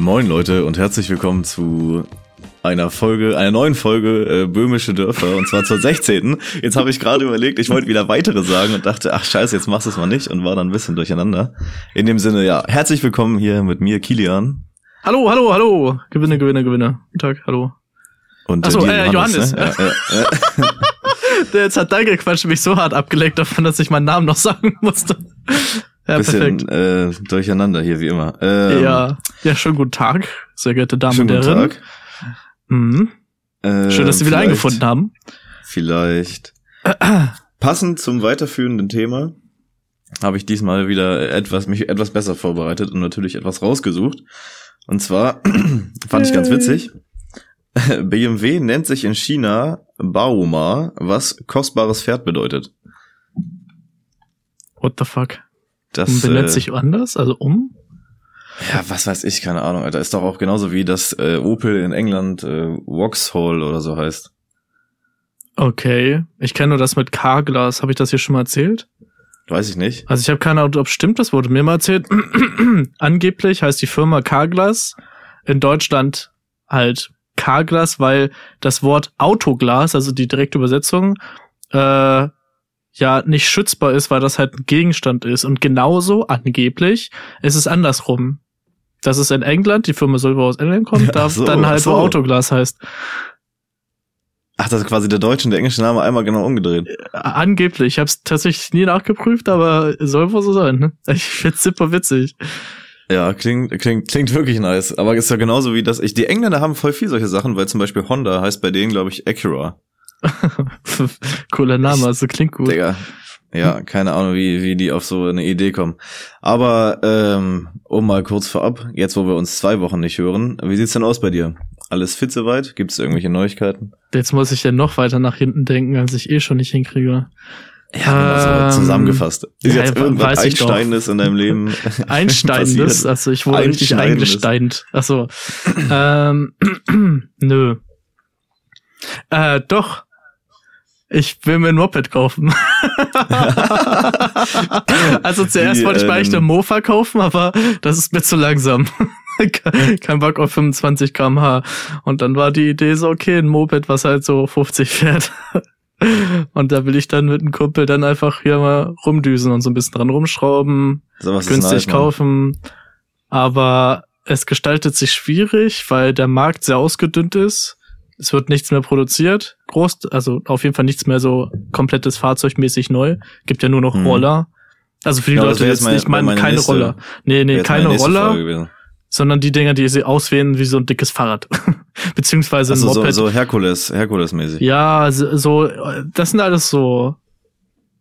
Moin Leute und herzlich willkommen zu einer Folge, einer neuen Folge äh, Böhmische Dörfer und zwar zur 16. Jetzt habe ich gerade überlegt, ich wollte wieder weitere sagen und dachte, ach scheiße, jetzt machst du es mal nicht und war dann ein bisschen durcheinander. In dem Sinne, ja, herzlich willkommen hier mit mir, Kilian. Hallo, hallo, hallo. Gewinne, Gewinne, Gewinne. Guten Tag, hallo. Und Ach so, dir, äh, Johannes. Ne? Ja, ja, ja. Der jetzt hat dein Quatsch mich so hart abgeleckt davon, dass ich meinen Namen noch sagen musste. Ja, Bisschen perfekt. äh, durcheinander hier wie immer. Ähm, ja, ja, schönen guten Tag, sehr geehrte Damen und guten Herren. Tag. Mhm. Ähm, Schön, dass Sie wieder eingefunden haben. Vielleicht passend zum weiterführenden Thema habe ich diesmal wieder etwas mich etwas besser vorbereitet und natürlich etwas rausgesucht. Und zwar fand ich ganz witzig. BMW nennt sich in China Baoma, was kostbares Pferd bedeutet. What the fuck? Das benennt äh, sich anders, also um? Ja, was weiß ich, keine Ahnung, Alter, ist doch auch genauso wie das äh, Opel in England äh, Vauxhall oder so heißt. Okay. Ich kenne nur das mit Carglass. Habe ich das hier schon mal erzählt? Weiß ich nicht. Also ich habe keine Ahnung, ob stimmt, das wurde mir mal erzählt. Angeblich heißt die Firma Carglass in Deutschland halt Carglass, weil das Wort Autoglas, also die direkte Übersetzung, äh, ja nicht schützbar ist, weil das halt ein Gegenstand ist. Und genauso angeblich ist es andersrum. Dass es in England, die Firma soll wohl aus England kommen, darf so, dann halt so. Autoglas heißt. Ach, das ist quasi der deutsche und der englische Name einmal genau umgedreht. Angeblich. Ich habe es tatsächlich nie nachgeprüft, aber soll wohl so sein. Ne? Ich find's super witzig. Ja, klingt, klingt, klingt wirklich nice. Aber ist ja genauso wie das. Ich, die Engländer haben voll viel solche Sachen, weil zum Beispiel Honda heißt bei denen, glaube ich, Acura. Cooler Name, also klingt gut. Digga. Ja, keine Ahnung, wie, wie die auf so eine Idee kommen. Aber ähm, um mal kurz vorab, jetzt wo wir uns zwei Wochen nicht hören, wie sieht's denn aus bei dir? Alles fit soweit? Gibt's irgendwelche Neuigkeiten? Jetzt muss ich ja noch weiter nach hinten denken, als ich eh schon nicht hinkriege. Ja, Ähm, so zusammengefasst. Ist ja, jetzt irgendwas. Einsteinendes in deinem Leben Einsteinendes, also ich wurde richtig eingesteint. Achso. ähm, nö. Äh, doch. Ich will mir ein Moped kaufen. also zuerst wollte ich mir eigentlich ähm, eine Mofa kaufen, aber das ist mir zu langsam. Kein Bock auf 25 km/h. Und dann war die Idee so, okay, ein Moped, was halt so 50 fährt. Und da will ich dann mit einem Kumpel dann einfach hier mal rumdüsen und so ein bisschen dran rumschrauben, ist günstig Mann. kaufen. Aber es gestaltet sich schwierig, weil der Markt sehr ausgedünnt ist. Es wird nichts mehr produziert. Groß, also auf jeden Fall nichts mehr so komplettes fahrzeugmäßig neu. Gibt ja nur noch Mhm. Roller. Also für die Ja, Leute, die jetzt nicht meinen, meine keine nächste- Roller. Nee, nee, keine Roller, sondern die Dinger, die sie auswählen wie so ein dickes Fahrrad. Beziehungsweise ein Also so, Moped. so Herkules, Herkules-mäßig. Ja, so, so, das sind alles so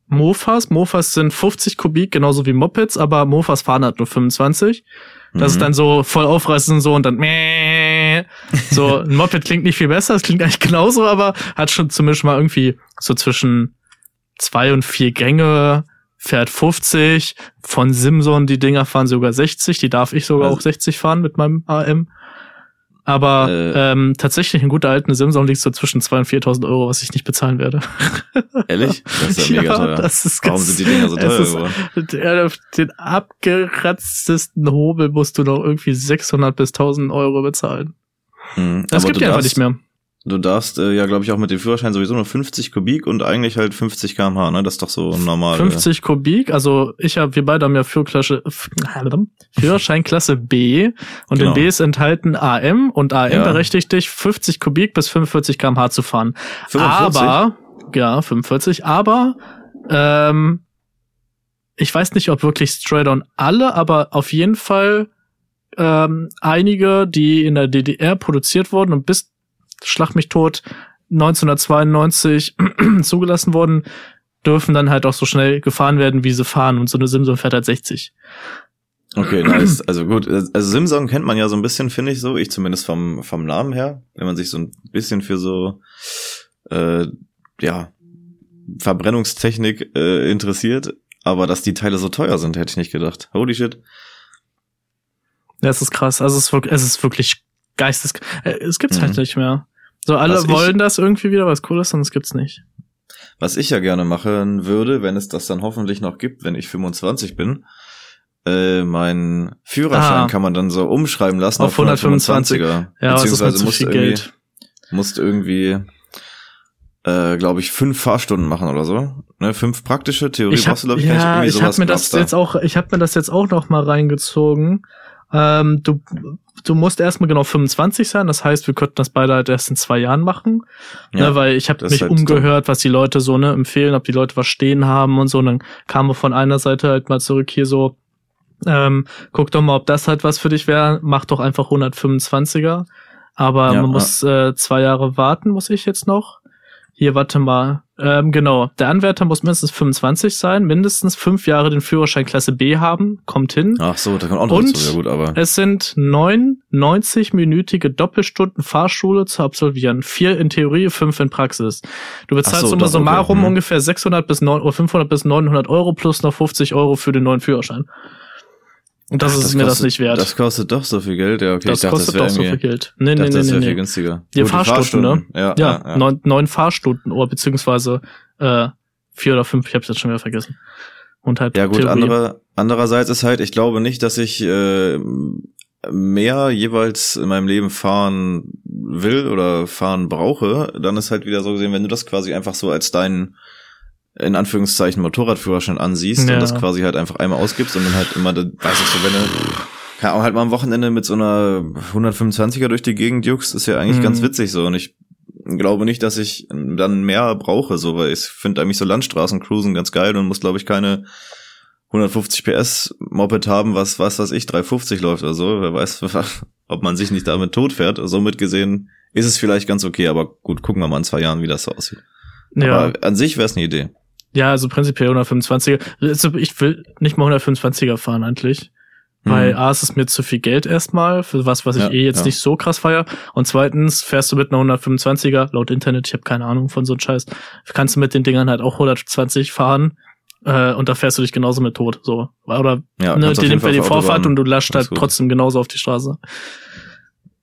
Mofas. Mofas sind 50 Kubik, genauso wie Mopeds, aber Mofas fahren halt nur 25. Das ist Mhm. dann so voll aufreißen so und dann meh. So ein Moped klingt nicht viel besser, es klingt eigentlich genauso, aber hat schon zumindest mal irgendwie so zwischen zwei und vier Gänge, fährt 50. Von Simson die Dinger fahren sogar 60, die darf ich sogar Also- auch 60 fahren mit meinem AM. Aber Äh. ähm, tatsächlich ein guter alten Simson liegt so zwischen 2.000 und 4.000 Euro, was ich nicht bezahlen werde. Ehrlich? Das ist ja mega teuer. Das ist Warum ganz- sind die Dinger so teuer geworden? den abgeratztesten Hobel musst du noch irgendwie 600 bis 1000 Euro bezahlen. Mhm. Das gibt ja einfach nicht mehr. Du darfst äh, ja, glaube ich, auch mit dem Führerschein sowieso nur 50 Kubik und eigentlich halt 50 kmh, ne? Das ist doch so normal. 50 Kubik, also ich habe, wir beide haben ja Führklasse, Führerscheinklasse B und Genau. in B ist enthalten AM und AM Ja. berechtigt dich 50 Kubik bis 45 kmh zu fahren. 45? Aber, ja, 45, aber ähm, ich weiß nicht, ob wirklich straight on alle, aber auf jeden Fall ähm, einige, die in der DDR produziert wurden und bis Schlag mich tot 1992 zugelassen wurden, dürfen dann halt auch so schnell gefahren werden, wie sie fahren. Und so eine Simson fährt halt 60. Okay, nice. Also gut, also Simsong kennt man ja so ein bisschen, finde ich so. Ich zumindest vom, vom Namen her. Wenn man sich so ein bisschen für so, äh, ja, Verbrennungstechnik äh, interessiert. Aber dass die Teile so teuer sind, hätte ich nicht gedacht. Holy shit. Ja, es ist krass. Also es ist wirklich, es ist wirklich geistes. äh, Es gibt's Mhm. halt nicht mehr. So alle Was ich- wollen das irgendwie wieder, was cool ist, und es gibt's nicht. Was ich ja gerne machen würde, wenn es das dann hoffentlich noch gibt, wenn ich 25 bin, äh, mein Führerschein Ah. kann man dann so umschreiben lassen Auf 125. 125er. Ja, ist Beziehungsweise zu musst viel irgendwie, Geld. musst irgendwie, äh, glaube ich, fünf Fahrstunden machen oder so. Ne, fünf praktische, Theorie Ich hab, brauchst du, glaube ich, nicht. ja, Irgendwie ich habe mir das da. jetzt auch, ich habe mir das jetzt auch noch mal reingezogen. Ähm, du, du musst erstmal genau 25 sein. Das heißt, wir könnten das beide halt erst in zwei Jahren machen, Ja, ne, weil ich habe mich halt umgehört, was die Leute so ne empfehlen, ob die Leute was stehen haben und so. Und dann kam von einer Seite halt mal zurück hier so, ähm, guck doch mal, ob das halt was für dich wäre. Mach doch einfach 125er. Aber Ja, man muss äh, zwei Jahre warten, muss ich jetzt noch. Hier, warte mal. Ähm, genau, der Anwärter muss mindestens 25 sein, mindestens fünf Jahre den Führerschein Klasse B haben, kommt hin. Ach so, da kommt auch noch Und dazu. Ja gut, aber Es sind neun 90-minütige Doppelstunden Fahrschule zu absolvieren. Vier in Theorie, fünf in Praxis. Du bezahlst Ach so, summa das- okay. summarum Hm. ungefähr 600 bis 9, oder 500 bis 900 Euro plus noch 50 Euro für den neuen Führerschein. Und das Ach, ist mir das kostet- nicht wert. Das kostet doch so viel Geld, ja, okay. das ich dachte, kostet das doch so viel Geld. Nee, ich nee, dachte, nee, das nee, wäre viel nee. günstiger. Die Gut, Fahrstunden, Ja, Ja, ja, ja. Neun, neun Fahrstunden, oder beziehungsweise äh, vier oder fünf, ich hab's jetzt schon wieder vergessen. Und halt Ja gut, Theorie. andere, andererseits ist halt, ich glaube nicht, dass ich äh, mehr jeweils in meinem Leben fahren will oder fahren brauche. Dann ist halt wieder so gesehen, wenn du das quasi einfach so als deinen in Anführungszeichen Motorradführerschein ansiehst Ja. und das quasi halt einfach einmal ausgibst und dann halt immer, da- weiß ich so, wenn du kann auch halt mal am Wochenende mit so einer 125er durch die Gegend juckst, ist ja eigentlich Mhm. ganz witzig so und ich glaube nicht, dass ich dann mehr brauche, so, weil ich finde eigentlich so Landstraßen cruisen ganz geil und muss, glaube ich, keine 150 PS Moped haben, was, was weiß ich, 350 läuft oder so. Wer weiß, ob man sich nicht damit tot fährt. Somit gesehen ist es vielleicht ganz okay, aber gut, gucken wir mal in zwei Jahren, wie das so aussieht. ja. Aber an sich wäre es eine Idee. Ja, also prinzipiell 125er. Also ich will nicht mal 125er fahren eigentlich. Weil A, ist es mir zu viel Geld erstmal, für was, was ich Ja, eh jetzt ja. nicht so krass feier. Und zweitens fährst du mit einer 125er, laut Internet, ich habe keine Ahnung von so einem Scheiß, kannst du mit den Dingern halt auch 120 fahren. Äh, und da fährst du dich genauso mit tot. So. Oder Ja, ne, dir nimmt wer die Vorfahrt und du lascht halt trotzdem genauso auf die Straße.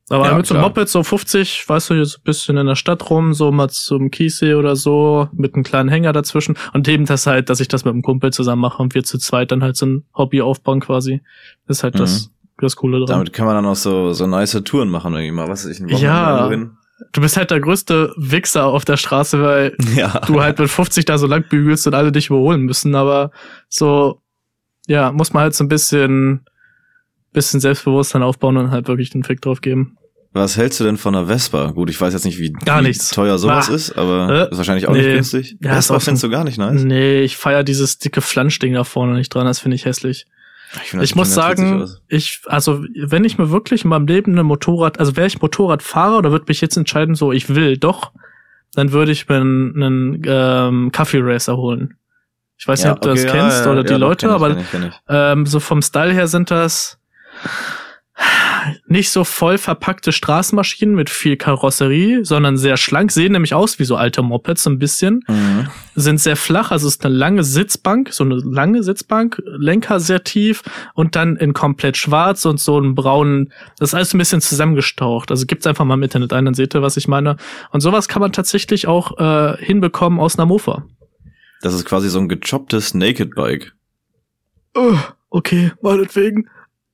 Aber Ja, mit so einem klar. Moped so 50, weißt du, jetzt ein bisschen in der Stadt rum, so mal zum Kiessee oder so, mit einem kleinen Hänger dazwischen. Und eben das halt, dass ich das mit einem Kumpel zusammen mache und wir zu zweit dann halt so ein Hobby aufbauen quasi. Das ist halt das, das Coole dran. Damit kann man dann auch so, so nice Touren machen irgendwie mal. Was weiß ich, ein Ja. hin. Du bist halt der größte Wichser auf der Straße, weil Ja. du halt mit 50 da so lang bügelst und alle dich überholen müssen, aber so, ja, muss man halt so ein bisschen, bisschen Selbstbewusstsein aufbauen und halt wirklich den Fick drauf geben. Was hältst du denn von einer Vespa? Gut, ich weiß jetzt nicht, wie, Gar nichts. teuer sowas Ah. ist, aber Äh, ist wahrscheinlich auch nee. nicht günstig. Ja, Vespa findest du gar nicht nice. Nee, ich feier dieses dicke Flanschding da vorne nicht dran, das finde ich hässlich. Ich, find, Ich muss sagen, ich, also, wenn ich mir wirklich in meinem Leben eine Motorrad, also wäre ich Motorradfahrer oder würde mich jetzt entscheiden, so, ich will doch, dann würde ich mir einen, einen ähm, Kaffee Racer holen. Ich weiß Ja, nicht, ob du okay, das ja, kennst ja, oder die Leute, kenn ich, aber kenn ich, kenn ähm, so vom Style her sind das nicht so voll verpackte Straßenmaschinen mit viel Karosserie, sondern sehr schlank, sehen nämlich aus wie so alte Mopeds so ein bisschen, Mhm. sind sehr flach, also es ist eine lange Sitzbank, so eine lange Sitzbank, Lenker sehr tief und dann in komplett schwarz und so einen braunen, das ist alles ein bisschen zusammengestaucht. Also gibt's einfach mal im Internet ein, dann seht ihr, was ich meine. Und sowas kann man tatsächlich auch äh, hinbekommen aus einer Mofa. Das ist quasi so ein gechopptes Naked Bike. Oh, okay, meinetwegen.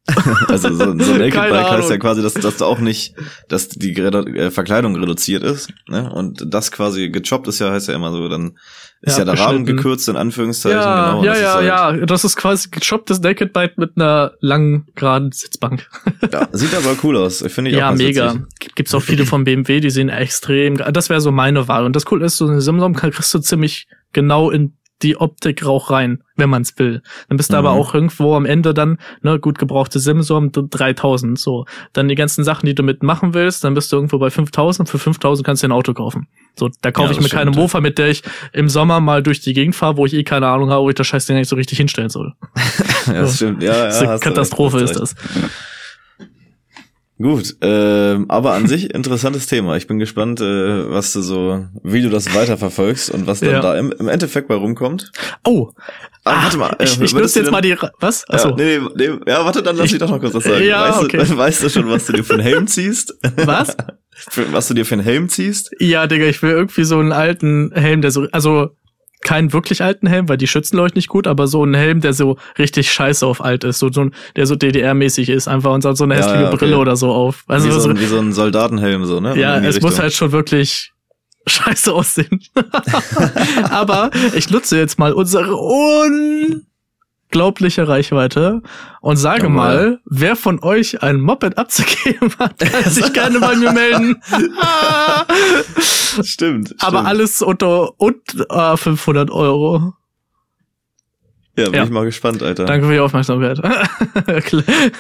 Also so, so ein Naked Keine Bike heißt ja quasi, dass, dass du auch nicht, dass die Redu äh, Verkleidung reduziert ist. Ne? Und das quasi gechoppt ist ja, heißt ja immer so, dann ist Ja, ja, der Rahmen gekürzt in Anführungszeichen. Ja, genau, ja, ja, halt, ja. Das ist quasi gechopptes Naked Bike mit einer langen, geraden Sitzbank. ja. Sieht aber cool aus. Finde ich auch Ja, mega. witzig. Gibt's auch viele von BMW, die sehen extrem. Das wäre so meine Wahl. Und das Coole ist, so eine Simsom kriegst du ziemlich genau in die Optik auch rein, wenn man's will. Dann bist du aber Mhm. auch irgendwo am Ende dann, ne, gut gebrauchte Simsom 3000, so. Dann die ganzen Sachen, die du mitmachen willst, dann bist du irgendwo bei 5000. Für 5000 kannst du dir ein Auto kaufen. So, da kaufe Ja, ich mir keine stimmt, ja. Mofa, mit der ich im Sommer mal durch die Gegend fahre, wo ich eh keine Ahnung habe, wo ich das Scheißding nicht so richtig hinstellen soll. Ja, das stimmt. Ja, ja, Katastrophe recht, ist das. Gut, ähm, aber an sich interessantes Thema. Ich bin gespannt, äh, was du so, wie du das weiterverfolgst und was dann Ja. da im, im Endeffekt bei rumkommt. Oh, Ah, ah, warte mal, äh, ich, ich nutze jetzt mal die. Was? Ja, Achso. nee, nee, nee, ja, warte, dann lass ich doch noch kurz was sagen. Ja, weißt, okay. du, weißt du schon, was du dir für einen Helm ziehst? Was? Was du dir für einen Helm ziehst? Ja, Digga, ich will irgendwie so einen alten Helm, der so, also keinen wirklich alten Helm, weil die schützen leuchten nicht gut, aber so einen Helm, der so richtig scheiße auf alt ist, so, so der so DDR-mäßig ist, einfach und so eine Ja, hässliche ja, okay. Brille oder so auf. Also wie, so ein, wie so ein Soldatenhelm, so, ne? ja, es muss Richtung. halt schon wirklich scheiße aussehen. aber ich nutze jetzt mal unsere unglaubliche Reichweite und sage Jawohl. mal, wer von euch ein Moped abzugeben hat, kann sich gerne bei mir melden. Stimmt. Aber stimmt. alles unter und, äh, 500 Euro. Ja, bin ja. ich mal gespannt, Alter. Danke für die Aufmerksamkeit.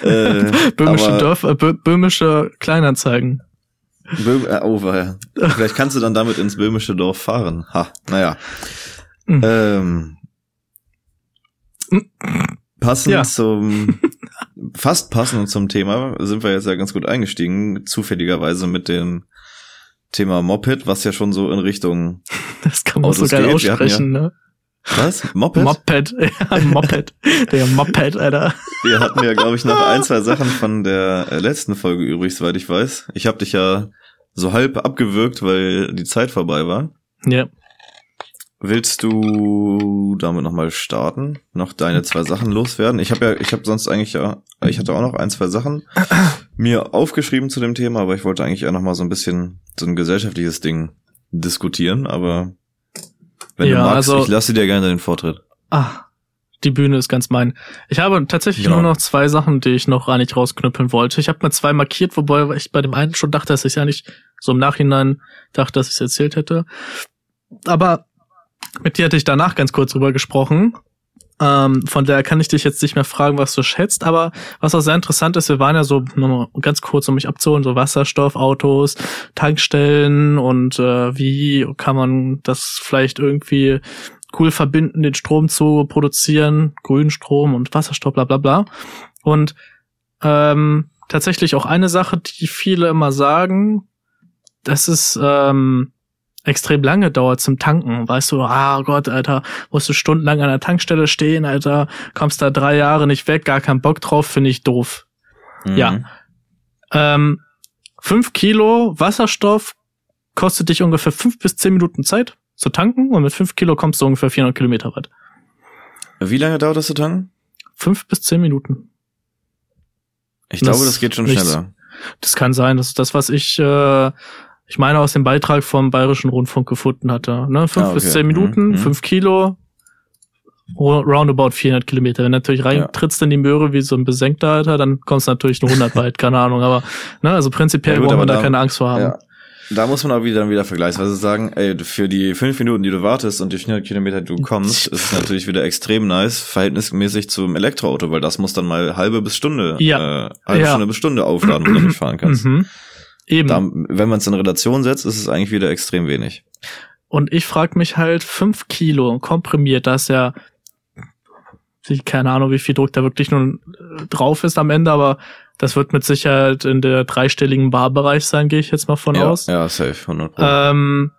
Äh, böhmische Dörfer, äh, bö böhmische Kleinanzeigen. Böhm, äh, oh, ja. Vielleicht kannst du dann damit ins böhmische Dorf fahren. Ha, naja. Mhm. Ähm, passend Ja. zum, fast passend zum Thema sind wir jetzt ja ganz gut eingestiegen, zufälligerweise mit dem Thema Moped, was ja schon so in Richtung, Das kann man so Autos geil geht, wir hatten aussprechen, ne? was? Moped? Moped. Ja, Moped. Der Moped, Alter. Wir hatten ja, glaube ich, noch ein, zwei Sachen von der äh, letzten Folge übrig, soweit ich weiß. Ich habe dich ja so halb abgewürgt, weil die Zeit vorbei war. Ja. Willst du damit nochmal starten? Noch deine zwei Sachen loswerden? Ich habe ja, ich habe sonst eigentlich ja, ich hatte auch noch ein, zwei Sachen mir aufgeschrieben zu dem Thema, aber ich wollte eigentlich eher nochmal so ein bisschen so ein gesellschaftliches Ding diskutieren, aber wenn Ja, du magst, also- ich lasse dir gerne den Vortritt. Ah, die Bühne ist ganz mein. Ich habe tatsächlich Genau. nur noch zwei Sachen, die ich noch eigentlich rausknüppeln wollte. Ich habe mir zwei markiert, wobei ich bei dem einen schon dachte, dass ich ja nicht so im Nachhinein dachte, dass ich es erzählt hätte. Aber mit dir hatte ich danach ganz kurz drüber gesprochen. Ähm, von daher kann ich dich jetzt nicht mehr fragen, was du schätzt. Aber was auch sehr interessant ist, wir waren ja so, nochmal ganz kurz, um mich abzuholen, so Wasserstoffautos, Tankstellen und äh, wie kann man das vielleicht irgendwie cool verbinden, den Strom zu produzieren, grünen Strom und Wasserstoff, bla bla bla. Und ähm, tatsächlich auch eine Sache, die viele immer sagen, dass es ähm, extrem lange dauert zum Tanken. Weißt du, ah Gott, Alter, musst du stundenlang an der Tankstelle stehen, Alter, kommst da drei Jahre nicht weg, gar keinen Bock drauf, finde ich doof. Ja. Mhm. Ähm, fünf Kilo Wasserstoff kostet dich ungefähr fünf bis zehn Minuten Zeit zu tanken und mit fünf Kilo kommst du ungefähr 400 Kilometer weit. Wie lange dauert das zu tanken? Fünf bis zehn Minuten. Ich Das glaube, das geht schon nichts. schneller. Das kann sein, das ist das, was ich, äh, ich meine, aus dem Beitrag vom Bayerischen Rundfunk gefunden hatte. Ne? Fünf Ah, bis okay. zehn Minuten, Mhm, mhm. fünf Kilo, ro- roundabout 400 Kilometer. Wenn du natürlich reintrittst in die Möhre wie so ein Besenkter, Alter, dann kommst du natürlich nur 100 weit, keine Ahnung. Aber, ne, also prinzipiell Ja, gut, braucht man da- keine Angst vor haben. Ja. Da muss man auch wieder dann wieder vergleichsweise sagen, ey, für die fünf Minuten, die du wartest und die 400 Kilometer, die du kommst, ist es natürlich wieder extrem nice, verhältnismäßig zum Elektroauto, weil das muss dann mal halbe bis Stunde, Ja. äh, halbe Ja. Stunde bis Stunde aufladen, wenn du nicht fahren kannst. Mhm. Eben. Da, wenn man es in Relation setzt, ist es eigentlich wieder extrem wenig. Und ich frage mich halt, fünf Kilo komprimiert, das ist ja, keine Ahnung, wie viel Druck da wirklich nun äh, drauf ist am Ende, aber das wird mit Sicherheit in der dreistelligen Barbereich sein, gehe ich jetzt mal von ja, aus. ja, safe, 100 Pro. Ähm,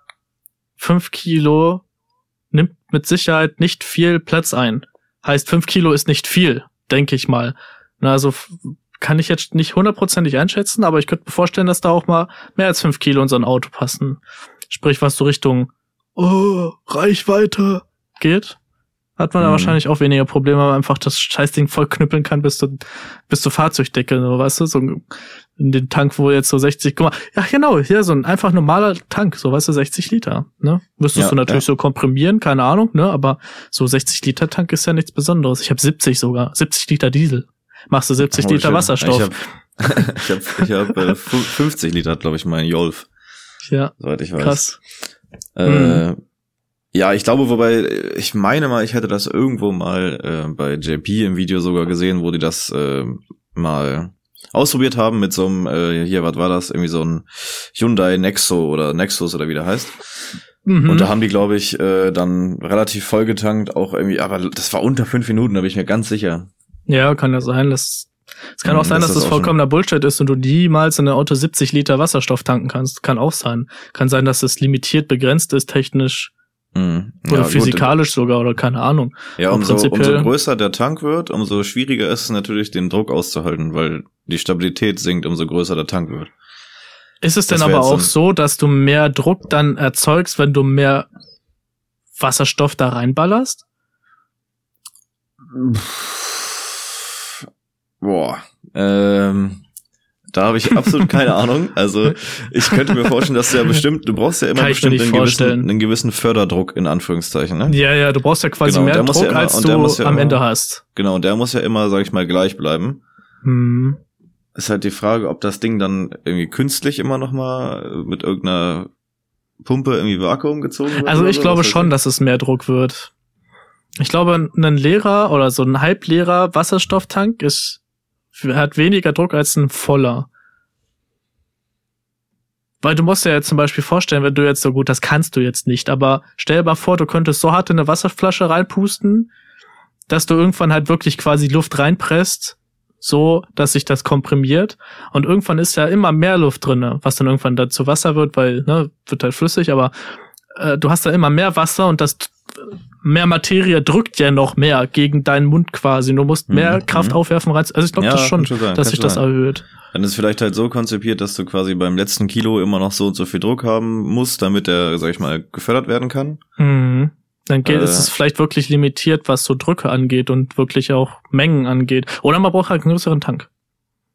fünf Kilo nimmt mit Sicherheit nicht viel Platz ein. Heißt, fünf Kilo ist nicht viel, denke ich mal. Na, also kann ich jetzt nicht hundertprozentig einschätzen, aber ich könnte mir vorstellen, dass da auch mal mehr als fünf Kilo in so ein Auto passen. Sprich, was so Richtung oh, Reichweite geht, hat man da Mhm. wahrscheinlich auch weniger Probleme, weil man einfach das Scheißding voll knüppeln kann bis, zu, bis zur Fahrzeugdecke, so, weißt du, so in den Tank, wo jetzt so 60, guck mal, ja genau, hier so ein einfach normaler Tank, so weißt du, 60 Liter, ne? Müsstest Ja, du natürlich ja. so komprimieren, keine Ahnung, ne? Aber so 60 Liter Tank ist ja nichts Besonderes. Ich habe 70 sogar, 70 Liter Diesel. Machst du 70 Holy Liter shit. Wasserstoff. Ich habe ich hab, ich hab, äh, fu- 50 Liter, glaube ich, mein Jolf, ja, soweit ich weiß. krass. Äh, Ja, ich glaube, wobei, ich meine mal, ich hätte das irgendwo mal äh, bei JP im Video sogar gesehen, wo die das äh, mal ausprobiert haben mit so einem, äh, hier, was war das, irgendwie so ein Hyundai Nexo oder Nexus oder wie der heißt. Mhm. Und da haben die, glaube ich, äh, dann relativ voll getankt, auch irgendwie, aber das war unter fünf Minuten, da bin ich mir ganz sicher. Ja, kann ja sein. Das Es kann auch sein, das dass das vollkommener Bullshit ist und du niemals in ein Auto 70 Liter Wasserstoff tanken kannst. Kann auch sein. Kann sein, dass es limitiert begrenzt ist, technisch Mhm. oder Ja, gut, physikalisch sogar oder keine Ahnung. Ja, umso, umso größer der Tank wird, umso schwieriger ist es natürlich, den Druck auszuhalten, weil die Stabilität sinkt, umso größer der Tank wird. Ist es denn Das wär aber auch so, dass du mehr Druck dann erzeugst, wenn du mehr Wasserstoff da reinballerst? Boah. Ähm, da habe ich absolut keine Ahnung. Also ich könnte mir vorstellen, dass du ja bestimmt, du brauchst ja immer bestimmt einen gewissen, einen gewissen Förderdruck in Anführungszeichen. Ne? Ja, ja, du brauchst ja quasi Genau, mehr Druck, ja immer- als und du ja am immer- Ende hast. Genau, der muss ja immer, sag ich mal, gleich bleiben. Hm. Ist halt die Frage, ob das Ding dann irgendwie künstlich immer noch mal mit irgendeiner Pumpe irgendwie Vakuum gezogen wird. Also ich glaube weiß schon, dass es mehr Druck wird. Ich glaube, ein leerer oder so ein halbleerer Wasserstofftank ist, hat weniger Druck als ein voller. Weil du musst dir jetzt zum Beispiel vorstellen, wenn du jetzt so gut, das kannst du jetzt nicht, aber stell mal vor, du könntest so hart in eine Wasserflasche reinpusten, dass du irgendwann halt wirklich quasi Luft reinpresst, so, dass sich das komprimiert. Und irgendwann ist ja immer mehr Luft drinne, was dann irgendwann dazu Wasser wird, weil, ne, wird halt flüssig, aber äh, du hast da immer mehr Wasser und das mehr Materie drückt ja noch mehr gegen deinen Mund quasi. Du musst mehr Mhm, Kraft mhm. aufwerfen rein. Also ich glaube Ja, das schon, schon sein, dass sich das sein. erhöht. Dann ist es vielleicht halt so konzipiert, dass du quasi beim letzten Kilo immer noch so und so viel Druck haben musst, damit der, sag ich mal, gefördert werden kann. Mhm. Dann geht, Äh. ist es vielleicht wirklich limitiert, was so Drücke angeht und wirklich auch Mengen angeht. Oder man braucht halt einen größeren Tank.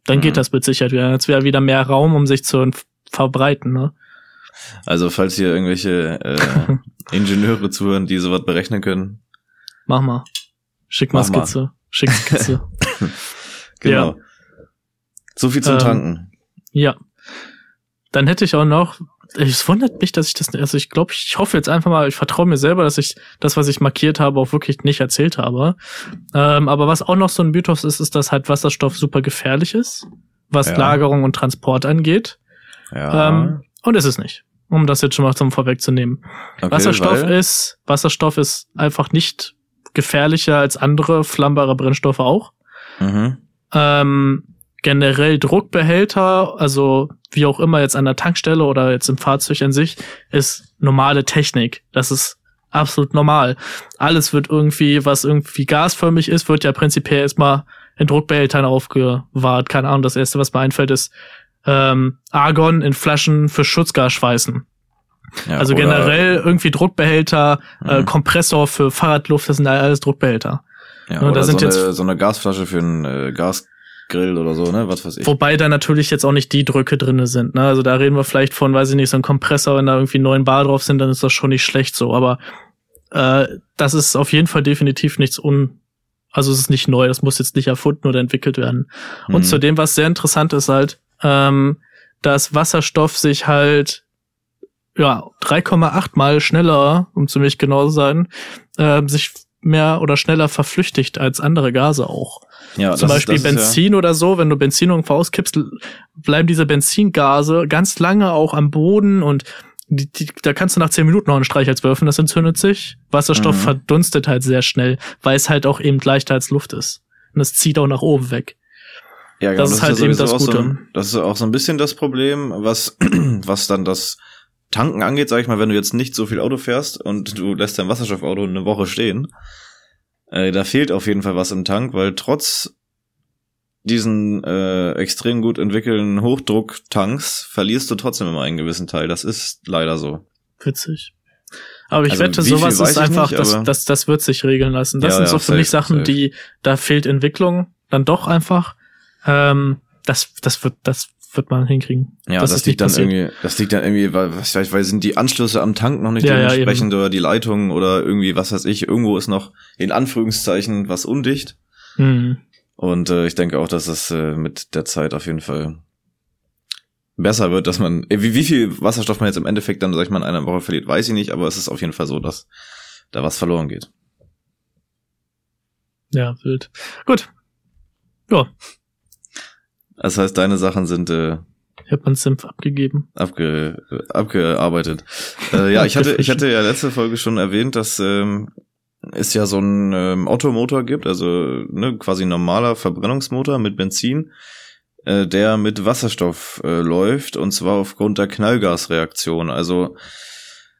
Dann Mhm. geht das mit Sicherheit wieder. Jetzt wäre wieder mehr Raum, um sich zu verbreiten. Ne? Also falls hier irgendwelche äh, Ingenieure zuhören, die sowas berechnen können. Mach mal. Schick mal Mach mal. Skizze. Schick Skizze. Genau. So viel zum Ähm, Tanken. Ja. Dann hätte ich auch noch, es wundert mich, dass ich das, also ich glaube, ich hoffe jetzt einfach mal, ich vertraue mir selber, dass ich das, was ich markiert habe, auch wirklich nicht erzählt habe. Ähm, aber was auch noch so ein Mythos ist, ist, dass halt Wasserstoff super gefährlich ist, was Ja. Lagerung und Transport angeht. Ja. Ähm, und ist es nicht. Um das jetzt schon mal zum Vorwegzunehmen. okay, Wasserstoff weil- ist, Wasserstoff ist einfach nicht gefährlicher als andere flammbare Brennstoffe auch. Mhm. Ähm, generell Druckbehälter, also wie auch immer jetzt an der Tankstelle oder jetzt im Fahrzeug an sich, ist normale Technik. Das ist absolut normal. Alles wird irgendwie, was irgendwie gasförmig ist, wird ja prinzipiell erstmal in Druckbehältern aufgewahrt. Keine Ahnung, das erste, was mir einfällt, ist ähm, Argon in Flaschen für Schutzgas schweißen. Ja, also generell irgendwie Druckbehälter, äh, Mhm. Kompressor für Fahrradluft, das sind alles Druckbehälter. Ja, da oder sind so, jetzt- eine, so eine Gasflasche für einen äh, Gasgrill oder so, ne? Was weiß ich. Wobei da natürlich jetzt auch nicht die Drücke drinne sind. Ne? Also da reden wir vielleicht von, weiß ich nicht, so ein Kompressor, wenn da irgendwie neun Bar drauf sind, dann ist das schon nicht schlecht so. Aber äh, das ist auf jeden Fall definitiv nichts un... Also es ist nicht neu, das muss jetzt nicht erfunden oder entwickelt werden. Und Mhm. zudem, was sehr interessant ist halt, ähm, dass Wasserstoff sich halt ja 3,8 mal schneller, um ziemlich genau zu sein, äh, sich mehr oder schneller verflüchtigt als andere Gase auch. ja, Zum das Beispiel das Benzin oder so, wenn du Benzin irgendwo auskippst, bleiben diese Benzingase ganz lange auch am Boden und die, die, da kannst du nach zehn Minuten noch einen Streichholz werfen, das entzündet sich. Wasserstoff Mhm. verdunstet halt sehr schnell, weil es halt auch eben leichter als Luft ist. Und es zieht auch nach oben weg. Ja, genau, Das ist halt ja eben das auch So, Gute. ein- das ist auch so ein bisschen das Problem, was, was dann das Tanken angeht, sag ich mal, wenn du jetzt nicht so viel Auto fährst und du lässt dein Wasserstoffauto eine Woche stehen, äh, da fehlt auf jeden Fall was im Tank, weil trotz diesen äh, extrem gut entwickelten Hochdrucktanks verlierst du trotzdem immer einen gewissen Teil. Das ist leider so. Witzig. Aber ich Also wette, sowas ist einfach, nicht, das, das, das wird sich regeln lassen. Das Ja, sind ja, so für mich Sachen, safe. die, da fehlt Entwicklung, dann doch einfach. Ähm, das, das wird, das wird man hinkriegen. Ja, Das das, liegt dann passiert. irgendwie, das liegt dann irgendwie, weil, was weiß ich, weil sind die Anschlüsse am Tank noch nicht Ja, ja, dementsprechend oder die Leitungen oder irgendwie, was weiß ich, irgendwo ist noch in Anführungszeichen was undicht. Mhm. Und äh, ich denke auch, dass es äh, mit der Zeit auf jeden Fall besser wird, dass man, äh, wie, wie viel Wasserstoff man jetzt im Endeffekt dann, sag ich mal, in einer Woche verliert, weiß ich nicht, aber es ist auf jeden Fall so, dass da was verloren geht. Ja, wild. Gut. Ja, Das heißt, deine Sachen sind äh, ich hab meinen Senf abgegeben. abge, abgearbeitet. äh, ja, ich hatte, ich hatte ja letzte Folge schon erwähnt, dass ähm, es ja so ein ähm, Automotor gibt, also ne, quasi normaler Verbrennungsmotor mit Benzin, äh, der mit Wasserstoff äh, läuft und zwar aufgrund der Knallgasreaktion. Also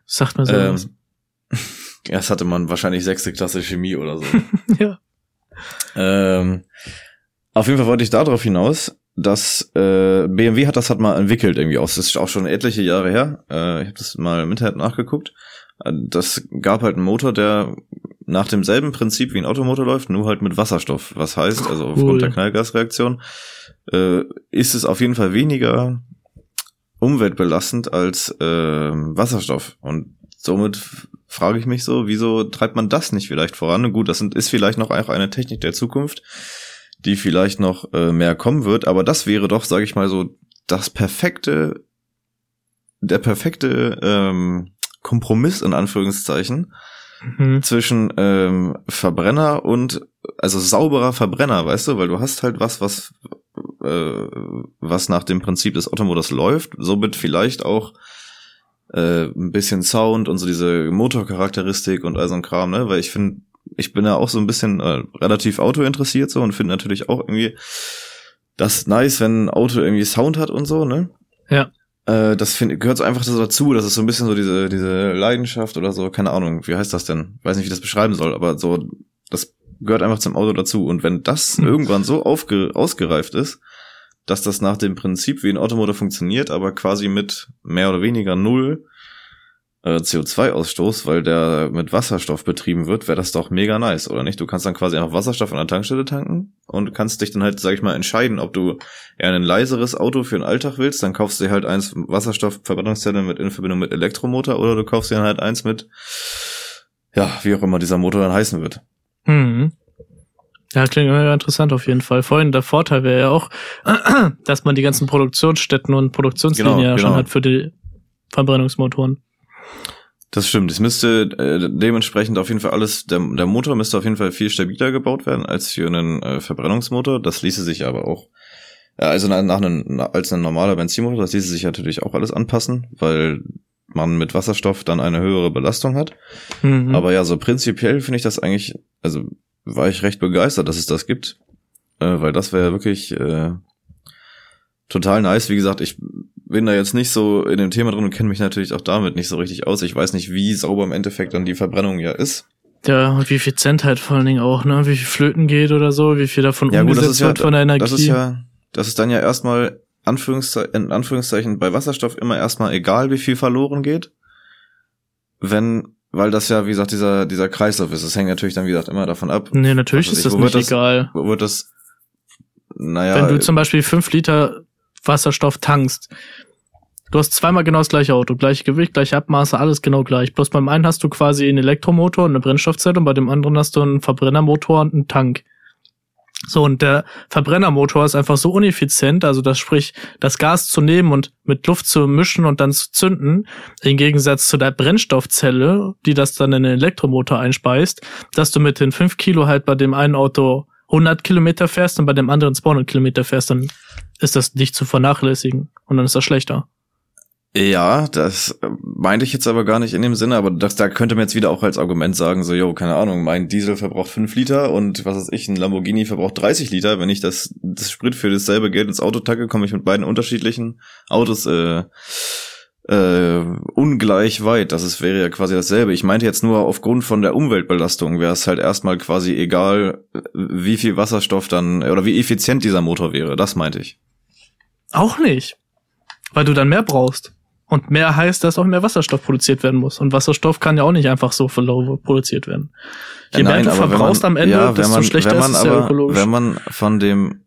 Sagt man so. ähm, ja, das hatte man wahrscheinlich sechste Klasse Chemie oder so. ja. ähm, auf jeden Fall wollte ich darauf hinaus, dass äh, BMW hat das hat mal entwickelt irgendwie aus. Das ist auch schon etliche Jahre her. Äh, ich habe das mal im Internet nachgeguckt. Äh, Das gab halt einen Motor, der nach demselben Prinzip wie ein Automotor läuft, nur halt mit Wasserstoff. Was heißt, also aufgrund Cool. der Knallgasreaktion, äh, ist es auf jeden Fall weniger umweltbelastend als äh, Wasserstoff. Und somit frage ich mich so, wieso treibt man das nicht vielleicht voran? Und gut, das sind, ist vielleicht noch auch eine Technik der Zukunft, die vielleicht noch äh, mehr kommen wird, aber das wäre doch, sage ich mal so, das perfekte, der perfekte ähm, Kompromiss in Anführungszeichen Mhm. zwischen ähm, Verbrenner und also sauberer Verbrenner, weißt du, weil du hast halt was, was äh, was nach dem Prinzip des Automotors läuft, somit vielleicht auch äh, ein bisschen Sound und so diese Motorcharakteristik und all so ein Kram, ne, weil ich finde, ich bin ja auch so ein bisschen äh, relativ Auto interessiert so und finde natürlich auch irgendwie das nice, wenn ein Auto irgendwie Sound hat und so, ne? Ja. Äh, das find, gehört so einfach so dazu. Das ist so ein bisschen so diese, diese Leidenschaft oder so, keine Ahnung, wie heißt das denn? Weiß nicht, wie ich das beschreiben soll, aber so, das gehört einfach zum Auto dazu. Und wenn das Hm. irgendwann so aufge, ausgereift ist, dass das nach dem Prinzip wie ein Automotor funktioniert, aber quasi mit mehr oder weniger null äh, CO2-Ausstoß, weil der mit Wasserstoff betrieben wird, wäre das doch mega nice, oder nicht? Du kannst dann quasi einfach Wasserstoff an der Tankstelle tanken und kannst dich dann halt, sag ich mal, entscheiden, ob du eher ein leiseres Auto für den Alltag willst, dann kaufst du dir halt eins Wasserstoffverbrennungszelle mit in Verbindung mit Elektromotor oder du kaufst dir dann halt eins mit, ja, wie auch immer dieser Motor dann heißen wird. Mhm. Ja, klingt mega interessant auf jeden Fall. Vorhin der Vorteil wäre ja auch, dass man die ganzen Produktionsstätten und Produktionslinien Genau, ja schon genau. hat für die Verbrennungsmotoren. Das stimmt. Es müsste äh, dementsprechend auf jeden Fall alles, der, der Motor müsste auf jeden Fall viel stabiler gebaut werden als für einen äh, Verbrennungsmotor. Das ließe sich aber auch, äh, also nach, nach einem, als ein normaler Benzinmotor, das ließe sich natürlich auch alles anpassen, weil man mit Wasserstoff dann eine höhere Belastung hat. Mhm. Aber ja, so prinzipiell finde ich das eigentlich, also war ich recht begeistert, dass es das gibt, äh, weil das wäre wirklich äh, total nice. Wie gesagt, ich bin da jetzt nicht so in dem Thema drin und kenne mich natürlich auch damit nicht so richtig aus. Ich weiß nicht, wie sauber im Endeffekt dann die Verbrennung ja ist. ja, und wie viel Cent halt vor allen Dingen auch, ne? Wie viel Flöten geht oder so, wie viel davon Ja gut, umgesetzt das ist ja, wird von der Energie. das ist ja, das ist dann ja erstmal Anführungszeichen, in Anführungszeichen bei Wasserstoff immer erstmal egal, wie viel verloren geht. Wenn, weil das ja, wie gesagt, dieser, dieser Kreislauf ist. Das hängt natürlich dann, wie gesagt, immer davon ab, nee, natürlich ist ich, das nicht das- egal. wo wird das, naja, Wenn du zum Beispiel fünf Liter Wasserstoff tankst, du hast zweimal genau das gleiche Auto, gleiche Gewicht, gleiche Abmaße, alles genau gleich. Bloß beim einen hast du quasi einen Elektromotor und eine Brennstoffzelle und bei dem anderen hast du einen Verbrennermotor und einen Tank. So, und der Verbrennermotor ist einfach so ineffizient, also das sprich, das Gas zu nehmen und mit Luft zu mischen und dann zu zünden, im Gegensatz zu der Brennstoffzelle, die das dann in den Elektromotor einspeist, dass du mit den 5 Kilo halt bei dem einen Auto 100 Kilometer fährst und bei dem anderen 200 Kilometer fährst, dann ist das nicht zu vernachlässigen und dann ist das schlechter. Ja, das meinte ich jetzt aber gar nicht in dem Sinne, aber das, da könnte man jetzt wieder auch als Argument sagen, so, yo, keine Ahnung, mein Diesel verbraucht 5 Liter und was weiß ich, ein Lamborghini verbraucht 30 Liter. Wenn ich das, das Sprit für dasselbe Geld ins Auto tacke, komme ich mit beiden unterschiedlichen Autos äh, äh, ungleich weit. Das ist, wäre ja quasi dasselbe. Ich meinte jetzt nur aufgrund von der Umweltbelastung wäre es halt erstmal quasi egal, äh, wie viel Wasserstoff dann oder wie effizient dieser Motor wäre. Das meinte ich. Auch nicht. Weil du dann mehr brauchst. Und mehr heißt, dass auch mehr Wasserstoff produziert werden muss. Und Wasserstoff kann ja auch nicht einfach so verloren produziert werden. Je mehr du verbrauchst man- am Ende, ja, desto man, schlechter wenn man ist es ja ökologisch. Wenn man von dem,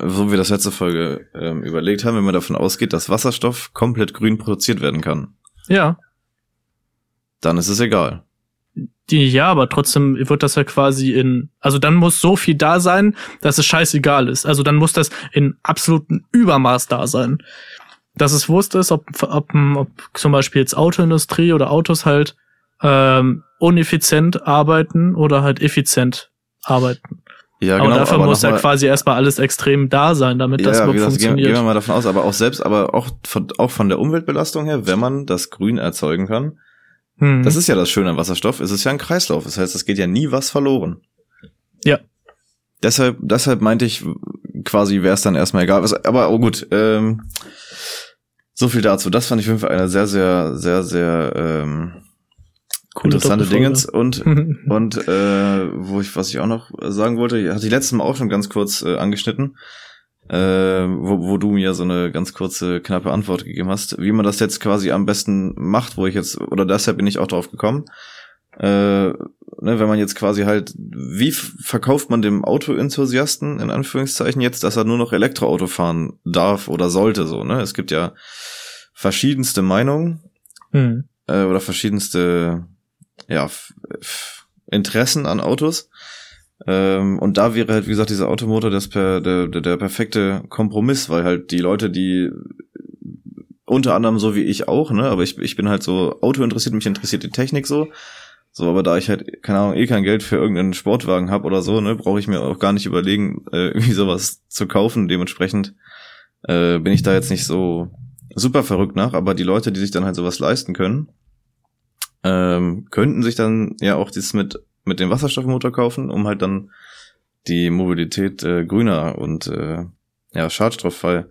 so wie wir das letzte Folge ähm, überlegt haben, wenn man davon ausgeht, dass Wasserstoff komplett grün produziert werden kann, ja. dann ist es egal. Die, ja, aber trotzdem wird das ja quasi in, also dann muss so viel da sein, dass es scheißegal ist. Also dann muss das in absolutem Übermaß da sein. Dass es Wurst ist, ob, ob, ob zum Beispiel jetzt Autoindustrie oder Autos halt ähm, uneffizient arbeiten oder halt effizient arbeiten. Ja, aber dafür muss ja quasi erstmal alles extrem da sein, damit das ja, wie überhaupt gesagt, gehen, funktioniert. gehen wir mal davon aus, aber auch selbst, aber auch von, auch von der Umweltbelastung her, wenn man das Grün erzeugen kann, Hm. Das ist ja das Schöne an Wasserstoff. Es ist ja ein Kreislauf. Das heißt, es geht ja nie was verloren. Ja. Deshalb, deshalb meinte ich quasi, wäre es dann erstmal egal. Aber oh gut, ähm, so viel dazu. Das fand ich auf jeden Fall eine sehr, sehr, sehr, sehr ähm, Coole interessante Dingens und und äh, wo ich was ich auch noch sagen wollte, hatte ich letztes Mal auch schon ganz kurz äh, angeschnitten, äh, wo, wo du mir so eine ganz kurze knappe Antwort gegeben hast, wie man das jetzt quasi am besten macht, wo ich jetzt oder deshalb bin ich auch drauf gekommen. Äh, ne, wenn man jetzt quasi halt, wie verkauft man dem Auto-Enthusiasten in Anführungszeichen jetzt, dass er nur noch Elektroauto fahren darf oder sollte so, ne? Es gibt ja verschiedenste Meinungen hm. äh, oder verschiedenste ja, Interessen an Autos. Ähm, und da wäre halt, wie gesagt, dieser Automotor das per, der, der, der perfekte Kompromiss, weil halt die Leute, die unter anderem so wie ich auch, ne, aber ich, ich bin halt so Auto interessiert, mich interessiert die Technik so. So, aber da ich halt, keine Ahnung, eh kein Geld für irgendeinen Sportwagen hab oder so, ne, brauche ich mir auch gar nicht überlegen, äh, irgendwie sowas zu kaufen. Dementsprechend äh, bin ich da jetzt nicht so super verrückt nach, aber die Leute, die sich dann halt sowas leisten können, ähm, könnten sich dann ja auch dieses mit, mit dem Wasserstoffmotor kaufen, um halt dann die Mobilität äh, grüner und äh, ja, schadstofffrei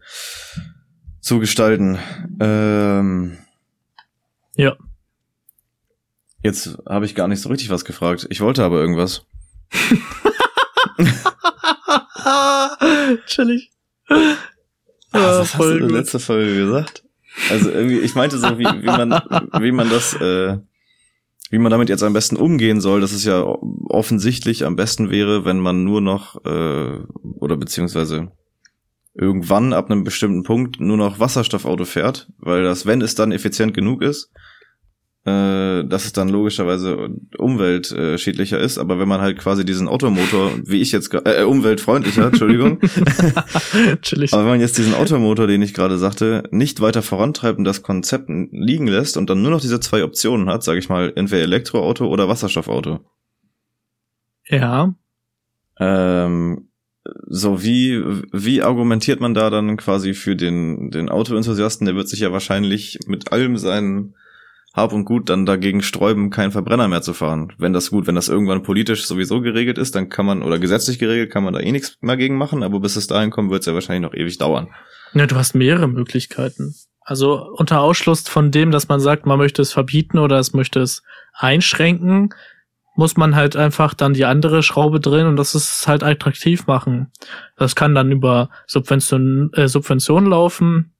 zu gestalten. Ähm, ja. Jetzt habe ich gar nicht so richtig was gefragt. Ich wollte aber irgendwas. Chillig. Ah, was hast du in der letzten Folge gesagt? Also irgendwie, ich meinte so, wie, wie man, wie man das äh, wie man damit jetzt am besten umgehen soll, dass es ja offensichtlich am besten wäre, wenn man nur noch äh, oder beziehungsweise irgendwann ab einem bestimmten Punkt nur noch Wasserstoffauto fährt, weil das, wenn es dann effizient genug ist, äh, dass es dann logischerweise umweltschädlicher ist, aber wenn man halt quasi diesen Automotor, wie ich jetzt äh, umweltfreundlicher, Entschuldigung. aber wenn man jetzt diesen Automotor, den ich gerade sagte, nicht weiter vorantreibt und das Konzept liegen lässt und dann nur noch diese zwei Optionen hat, sage ich mal, entweder Elektroauto oder Wasserstoffauto. Ja. Ähm, so wie wie argumentiert man da dann quasi für den den Autoenthusiasten? Der wird sich ja wahrscheinlich mit allem seinen hab und Gut dann dagegen sträuben, keinen Verbrenner mehr zu fahren. Wenn das gut, wenn das irgendwann politisch sowieso geregelt ist, dann kann man, oder gesetzlich geregelt, kann man da eh nichts mehr gegen machen, aber bis es dahin kommt, wird es ja wahrscheinlich noch ewig dauern. Ja, du hast mehrere Möglichkeiten. Also unter Ausschluss von dem, dass man sagt, man möchte es verbieten oder es möchte es einschränken, muss man halt einfach dann die andere Schraube drehen und das ist halt attraktiv machen. Das kann dann über Subvention, äh, Subventionen laufen,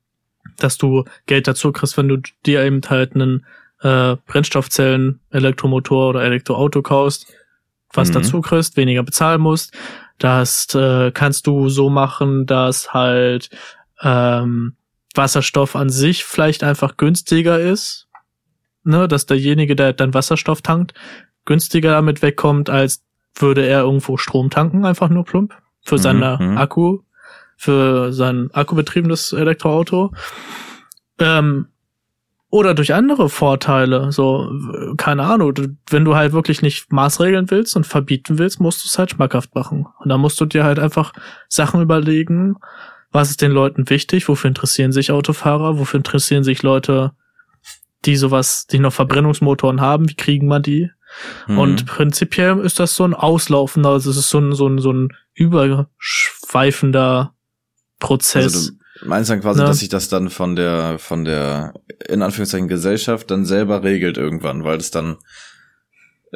dass du Geld dazu kriegst, wenn du dir eben halt einen äh, Brennstoffzellen, Elektromotor oder Elektroauto kaufst, was mhm. dazu kriegst, weniger bezahlen musst. Das äh, kannst du so machen, dass halt ähm, Wasserstoff an sich vielleicht einfach günstiger ist. Ne, dass derjenige, der dann Wasserstoff tankt, günstiger damit wegkommt, als würde er irgendwo Strom tanken, einfach nur plump. Für seine mhm. Akku, für sein akkubetriebenes Elektroauto. Ähm, oder durch andere Vorteile. So, keine Ahnung, wenn du halt wirklich nicht maßregeln willst und verbieten willst, musst du es halt schmackhaft machen. Und da musst du dir halt einfach Sachen überlegen, was ist den Leuten wichtig, wofür interessieren sich Autofahrer, wofür interessieren sich Leute, die sowas, die noch Verbrennungsmotoren haben, wie kriegen man die? Mhm. Und prinzipiell ist das so ein auslaufender, also es ist so ein, so ein, so ein überschweifender Prozess. Also Meinst du dann quasi, ja. dass sich das dann von der, von der, in Anführungszeichen, Gesellschaft dann selber regelt irgendwann, weil es dann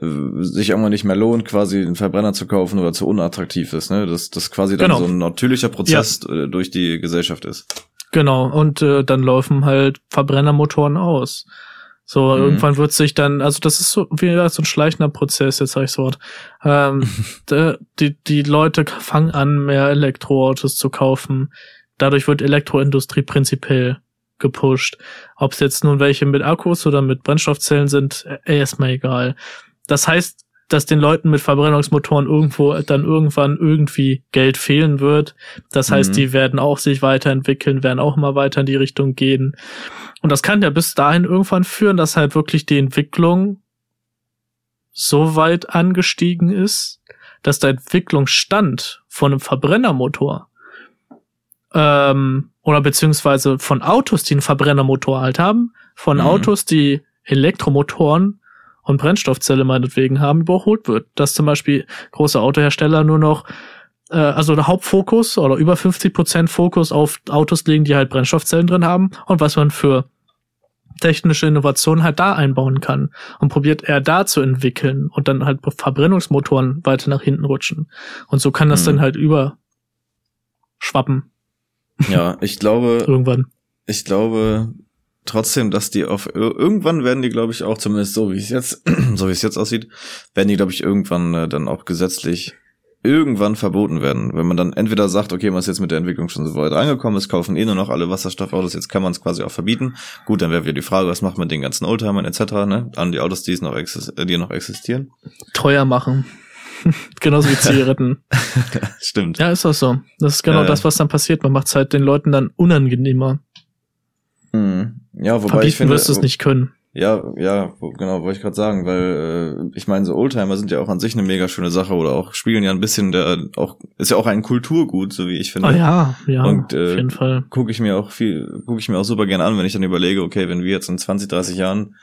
äh, sich irgendwann nicht mehr lohnt, quasi einen Verbrenner zu kaufen oder zu unattraktiv ist, ne? Dass das quasi dann genau. so ein natürlicher Prozess ja. Äh, durch die Gesellschaft ist. Genau, und äh, dann laufen halt Verbrennermotoren aus. So, mhm. irgendwann wird sich dann, also das ist so wie so ein schleichender Prozess, jetzt sag ich's Wort. Ähm, die, die Leute fangen an, mehr Elektroautos zu kaufen dadurch wird Elektroindustrie prinzipiell gepusht. Ob es jetzt nun welche mit Akkus oder mit Brennstoffzellen sind, äh, erstmal egal. Das heißt, dass den Leuten mit Verbrennungsmotoren irgendwo dann irgendwann irgendwie Geld fehlen wird. Das heißt, mhm. die werden auch sich weiterentwickeln, werden auch mal weiter in die Richtung gehen. Und das kann ja bis dahin irgendwann führen, dass halt wirklich die Entwicklung so weit angestiegen ist, dass der Entwicklungsstand von einem Verbrennermotor ähm, oder beziehungsweise von Autos, die einen Verbrennermotor halt haben, von mhm. Autos, die Elektromotoren und Brennstoffzelle meinetwegen haben, überholt wird. Dass zum Beispiel große Autohersteller nur noch, äh, also der Hauptfokus oder über 50 Prozent Fokus auf Autos legen, die halt Brennstoffzellen drin haben und was man für technische Innovationen halt da einbauen kann und probiert er da zu entwickeln und dann halt Verbrennungsmotoren weiter nach hinten rutschen. Und so kann das Mhm. dann halt überschwappen Ja, ich glaube, irgendwann. ich glaube trotzdem, dass die auf ir- irgendwann werden die, glaube ich, auch zumindest so wie es jetzt, so wie es jetzt aussieht, werden die, glaube ich, irgendwann äh, dann auch gesetzlich irgendwann verboten werden. Wenn man dann entweder sagt, okay, man ist jetzt mit der Entwicklung schon so weit angekommen, es kaufen eh nur noch alle Wasserstoffautos, jetzt kann man es quasi auch verbieten. Gut, dann wäre wieder die Frage, was macht man mit den ganzen Oldtimern etc., ne? An die Autos, die es noch, exis äh, die noch existieren. Teuer machen. Genauso wie Zigaretten. Stimmt. Ja, ist das so. Das ist genau ja. das, was dann passiert. Man macht es halt den Leuten dann unangenehmer. Mhm. Ja, wobei ich Verbieten finde, wirst du es nicht können. Ja, ja, genau, wollte ich gerade sagen, weil äh, ich meine, so Oldtimer sind ja auch an sich eine mega schöne Sache oder auch spielen ja ein bisschen der auch ist ja auch ein Kulturgut, so wie ich finde. Oh ja, ja, Und, äh, auf jeden Fall. Gucke ich mir auch viel, gucke ich mir auch super gerne an, wenn ich dann überlege, okay, wenn wir jetzt in 20, 30 Jahren,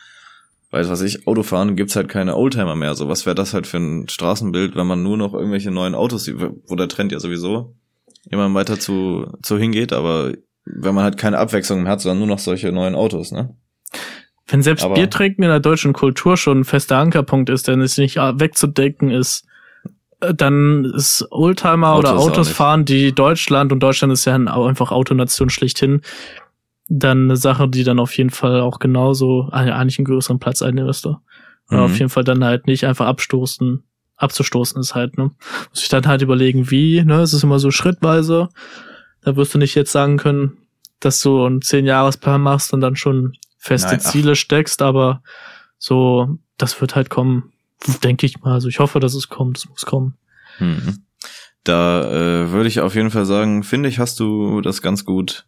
weiß was ich, Auto fahren, gibt's halt keine Oldtimer mehr. So, was wäre das halt für ein Straßenbild, wenn man nur noch irgendwelche neuen Autos sieht, wo der Trend ja sowieso immer weiter zu, zu hingeht, aber wenn man halt keine Abwechslung mehr hat, sondern nur noch solche neuen Autos, ne? Wenn selbst aber- Biertrinken in der deutschen Kultur schon ein fester Ankerpunkt ist, denn es nicht wegzudenken ist, äh, dann ist Oldtimer oder Autos auch Autos fahren, die Deutschland und Deutschland ist ja einfach Autonation schlichthin, dann eine Sache, die dann auf jeden Fall auch genauso äh, eigentlich einen größeren Platz einnehmen müsste. Mhm. auf jeden Fall dann halt nicht einfach abstoßen, abzustoßen ist halt, ne? Muss ich dann halt überlegen, wie, ne? Es ist immer so schrittweise. Da wirst du nicht jetzt sagen können, dass du einen zehn Jahresplan machst und dann schon feste Nein. Ziele steckst, aber so, das wird halt kommen, denke ich mal. Also ich hoffe, dass es kommt, es muss kommen. Mhm. Da äh, würde ich auf jeden Fall sagen, finde ich, hast du das ganz gut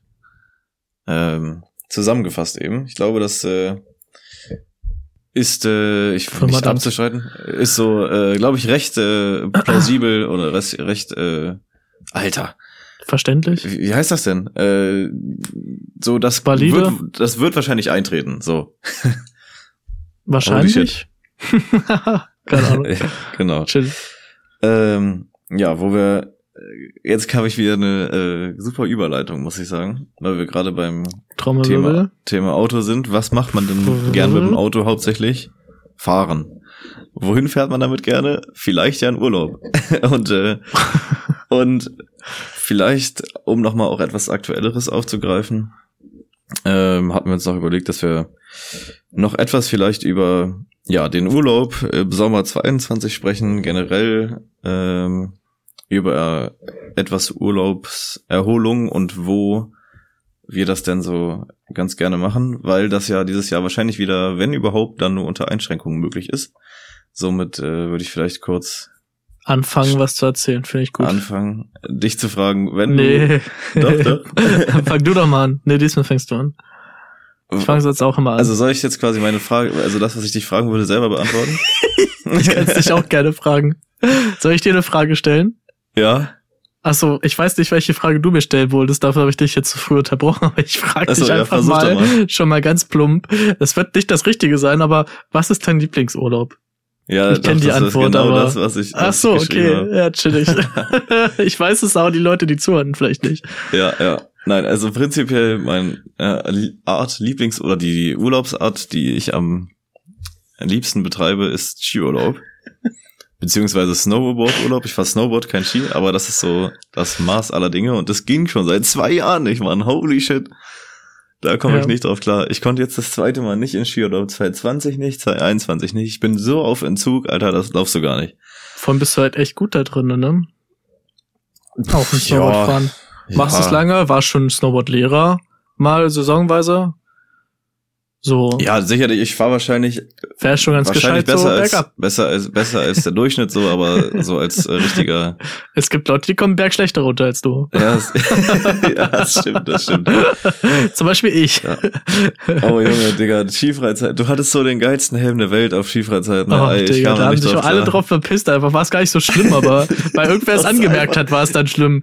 ähm, zusammengefasst eben. Ich glaube, das äh, ist, äh, ich Firma nicht Dank. abzustreiten, ist so, äh, glaube ich, recht äh, plausibel oder recht, recht äh, Alter, Verständlich? wie wie heißt das denn? Äh, so, das Valide? wird, das wird wahrscheinlich eintreten. So, Wahrscheinlich. Keine Ahnung. Genau. Chill. Ähm, ja, wo wir jetzt habe ich wieder eine äh, super Überleitung, muss ich sagen, weil wir gerade beim. Thema, Thema Auto sind. Was macht man denn gern mit dem Auto hauptsächlich? Fahren. Wohin fährt man damit gerne? Vielleicht ja in Urlaub. und äh, und vielleicht, um nochmal auch etwas Aktuelleres aufzugreifen, ähm, hatten wir uns noch überlegt, dass wir noch etwas vielleicht über ja den Urlaub im Sommer 22 sprechen, generell ähm, über etwas Urlaubserholung und wo wir das denn so ganz gerne machen, weil das ja dieses Jahr wahrscheinlich wieder, wenn überhaupt, dann nur unter Einschränkungen möglich ist. Somit äh, würde ich vielleicht kurz Anfangen, was zu erzählen, finde ich gut. anfangen, dich zu fragen, wenn Nee. Doch, doch. Fang du doch mal an. Nee, diesmal fängst du an. du Ich fange jetzt auch immer an. Also soll ich jetzt quasi meine Frage, also das, was ich dich fragen würde, selber beantworten? ich kann dich auch gerne fragen. Soll ich dir eine Frage stellen? Ja. Achso, ich weiß nicht, welche Frage du mir stellen wolltest, dafür habe ich dich jetzt zu früh unterbrochen, aber ich frage Ach so, dich ja, einfach versuch mal, mal. schon mal ganz plump. Es wird nicht das Richtige sein, aber was ist dein Lieblingsurlaub? Ja, Ich kenn doch, die das Antwort, genau aber- das, was ich. Ach was so, ich geschrieben okay, ja, chillig. ich weiß es auch, die Leute, die zuhören, vielleicht nicht. habe. Ja, ja. Nein, also prinzipiell mein äh, Art, Lieblings- oder die Urlaubsart, die ich am liebsten betreibe, ist Skiurlaub. Beziehungsweise Snowboard-Urlaub. Ich fahr Snowboard, kein Ski, aber das ist so das Maß aller Dinge und das ging schon seit zwei Jahren nicht, Mann. Holy shit. Da komme ich Ja. nicht drauf klar. Ich konnte jetzt das zweite Mal nicht in Skiurlaub. 2020 nicht, 2021 nicht. Ich bin so auf Entzug, Alter, das glaubst du gar nicht. Vor allem bist du halt echt gut da drin, ne? Auch im Ja, Snowboardfahren. Machst Ja. es lange, warst schon Snowboard-Lehrer, mal saisonweise. So, Ja, sicherlich. Ich fahre wahrscheinlich wär schon ganz wahrscheinlich gescheit so besser als bergab. besser als besser als der Durchschnitt so, aber so als äh, richtiger. Es gibt Leute, die kommen berg schlechter runter als du. Ja, das, ja, das stimmt, das stimmt. Zum Beispiel ich. Ja. Oh Junge, Digga, Skifreizeit. Du hattest so den geilsten Helm der Welt auf Skifreizeit. Ne? Oh, Ey, ich Digga, da haben sich auch alle drauf verpisst, einfach war es gar nicht so schlimm, aber weil irgendwer es angemerkt hat, war es dann schlimm.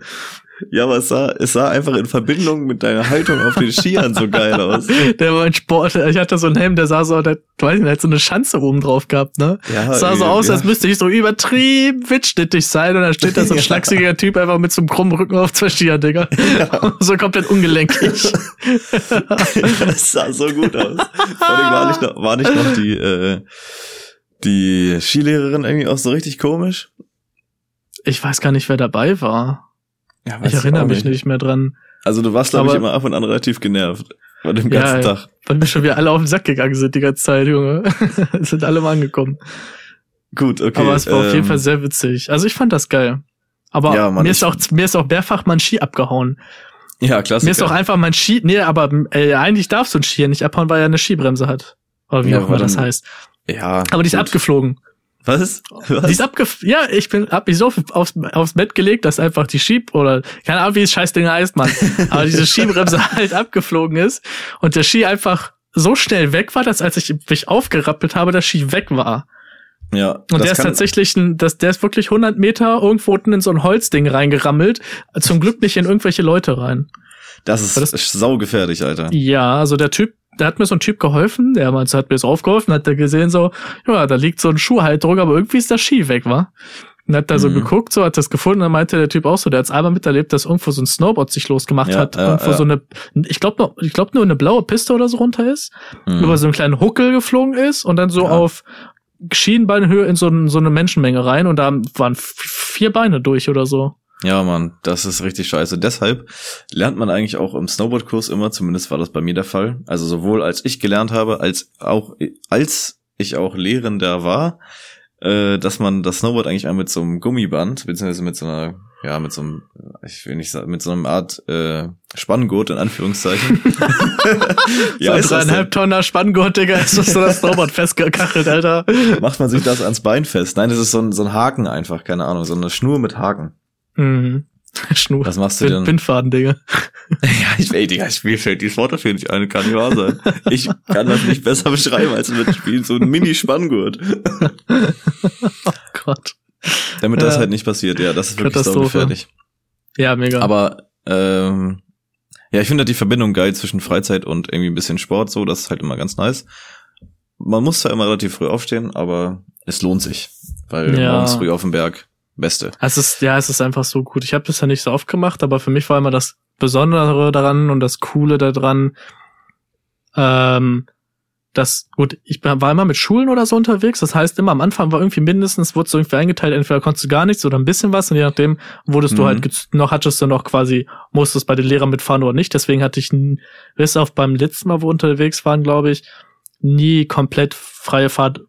Ja, aber es sah, es sah einfach in Verbindung mit deiner Haltung auf den Skiern so geil aus. Der war ein Sport, ich hatte so einen Helm, der sah so, der, du weißt nicht, der hat so eine Schanze oben drauf gehabt, ne? Ja, Es sah so aus, ja. als müsste ich so übertrieben witschnittig sein und dann steht da so ein Ja. schlachsiger Typ einfach mit so einem krummen Rücken auf zwei Skiern, Digga. so komplett ungelenkig. das sah so gut aus. Vor allem war nicht noch, war nicht noch die, äh, die Skilehrerin irgendwie auch so richtig komisch? Ich weiß gar nicht, wer dabei war. Ja, Ich erinnere mich nicht mehr dran. Also du warst, glaube ich, immer ab und an relativ genervt. Bei dem Ja, ganzen ja. Tag. Weil mir schon wieder alle auf den Sack gegangen sind die ganze Zeit, Junge. Sind alle mal angekommen. Gut, okay. Aber es war auf jeden ähm, Fall sehr witzig. Also ich fand das geil. Aber Ja, Mann, mir ist auch mir ist auch mehrfach mein Ski abgehauen. Ja, klasse. Mir ist auch einfach mein Ski, nee, aber äh, eigentlich darfst du ein Ski ja nicht abhauen, weil er eine Skibremse hat. Oder wie Ja, auch immer das heißt. Ja. Aber die ist gut. abgeflogen. Was? Was? Die ist abgef ja, ich bin hab mich so aufs, aufs Bett gelegt, dass einfach die Schieb oder keine Ahnung, wie das Scheißding heißt, Mann. Aber diese Skibremse halt abgeflogen ist und der Ski einfach so schnell weg war, dass als ich mich aufgerappelt habe, der Ski weg war. ja. Und der ist tatsächlich ein, das, der ist wirklich 100 Meter irgendwo unten in so ein Holzding reingerammelt. Zum Glück nicht in irgendwelche Leute rein. Das ist, das- ist saugefährlich, Alter. Ja, also der Typ, da hat mir so ein Typ geholfen, der meinte, hat mir so aufgeholfen, hat der gesehen so, ja, da liegt so ein Schuhhalterung, aber irgendwie ist der Ski weg, wa? Und hat da so Mhm. geguckt, so hat das gefunden, dann meinte der Typ auch so, der hat's einmal miterlebt, dass irgendwo so ein Snowboard sich losgemacht Ja, hat, ja, irgendwo ja. so eine, ich glaube noch, ich glaube nur eine blaue Piste oder so runter ist, Mhm. über so einen kleinen Huckel geflogen ist und dann so auf Schienbeinhöhe in so, ein, so eine Menschenmenge rein und da waren vier Beine durch oder so. Ja, Mann, das ist richtig scheiße. Deshalb lernt man eigentlich auch im Snowboardkurs immer, zumindest war das bei mir der Fall. Also sowohl als ich gelernt habe, als auch als ich auch Lehrender war, äh, dass man das Snowboard eigentlich auch mit so einem Gummiband, beziehungsweise mit so einer, ja, mit so einem, ich will nicht sagen, mit so einer Art äh, Spanngurt in Anführungszeichen. so ein dreieinhalb Tonner Spanngurt, Digga, ist das so das Snowboard festgekachelt, Alter. Macht man sich das ans Bein fest? Nein, das ist so ein, so ein Haken einfach, keine Ahnung, so eine Schnur mit Haken. Mhm. Schnur. Was machst du Bin, denn? Bindfaden, Digga. Ja, ich, ey, Digga, mir fällt dieses Wort dafür nicht ein, kann nicht wahr sein. Ich kann das nicht besser beschreiben als mit Spielen, so ein Mini-Spanngurt. Oh Gott. Damit das Ja. halt nicht passiert, ja, das ist wirklich Katastrophe. saugefährlich. Ja, mega. Aber, ähm, ja, ich finde halt die Verbindung geil zwischen Freizeit und irgendwie ein bisschen Sport, so, das ist halt immer ganz nice. Man muss zwar immer relativ früh aufstehen, aber es lohnt sich, weil Ja. morgens früh auf dem Berg, beste. es ist, ja, es ist einfach so gut. Ich habe das ja nicht so oft gemacht, aber für mich war immer das Besondere daran und das Coole daran, ähm, das, gut, ich war immer mit Schulen oder so unterwegs. Das heißt, immer am Anfang war irgendwie mindestens, wurde so irgendwie eingeteilt, entweder konntest du gar nichts oder ein bisschen was und je nachdem wurdest du Mhm. halt gez- noch, hattest du noch quasi, musstest bei den Lehrern mitfahren oder nicht. Deswegen hatte ich, bis auf beim letzten Mal, wo wir unterwegs waren, glaube ich, nie komplett freie Fahrt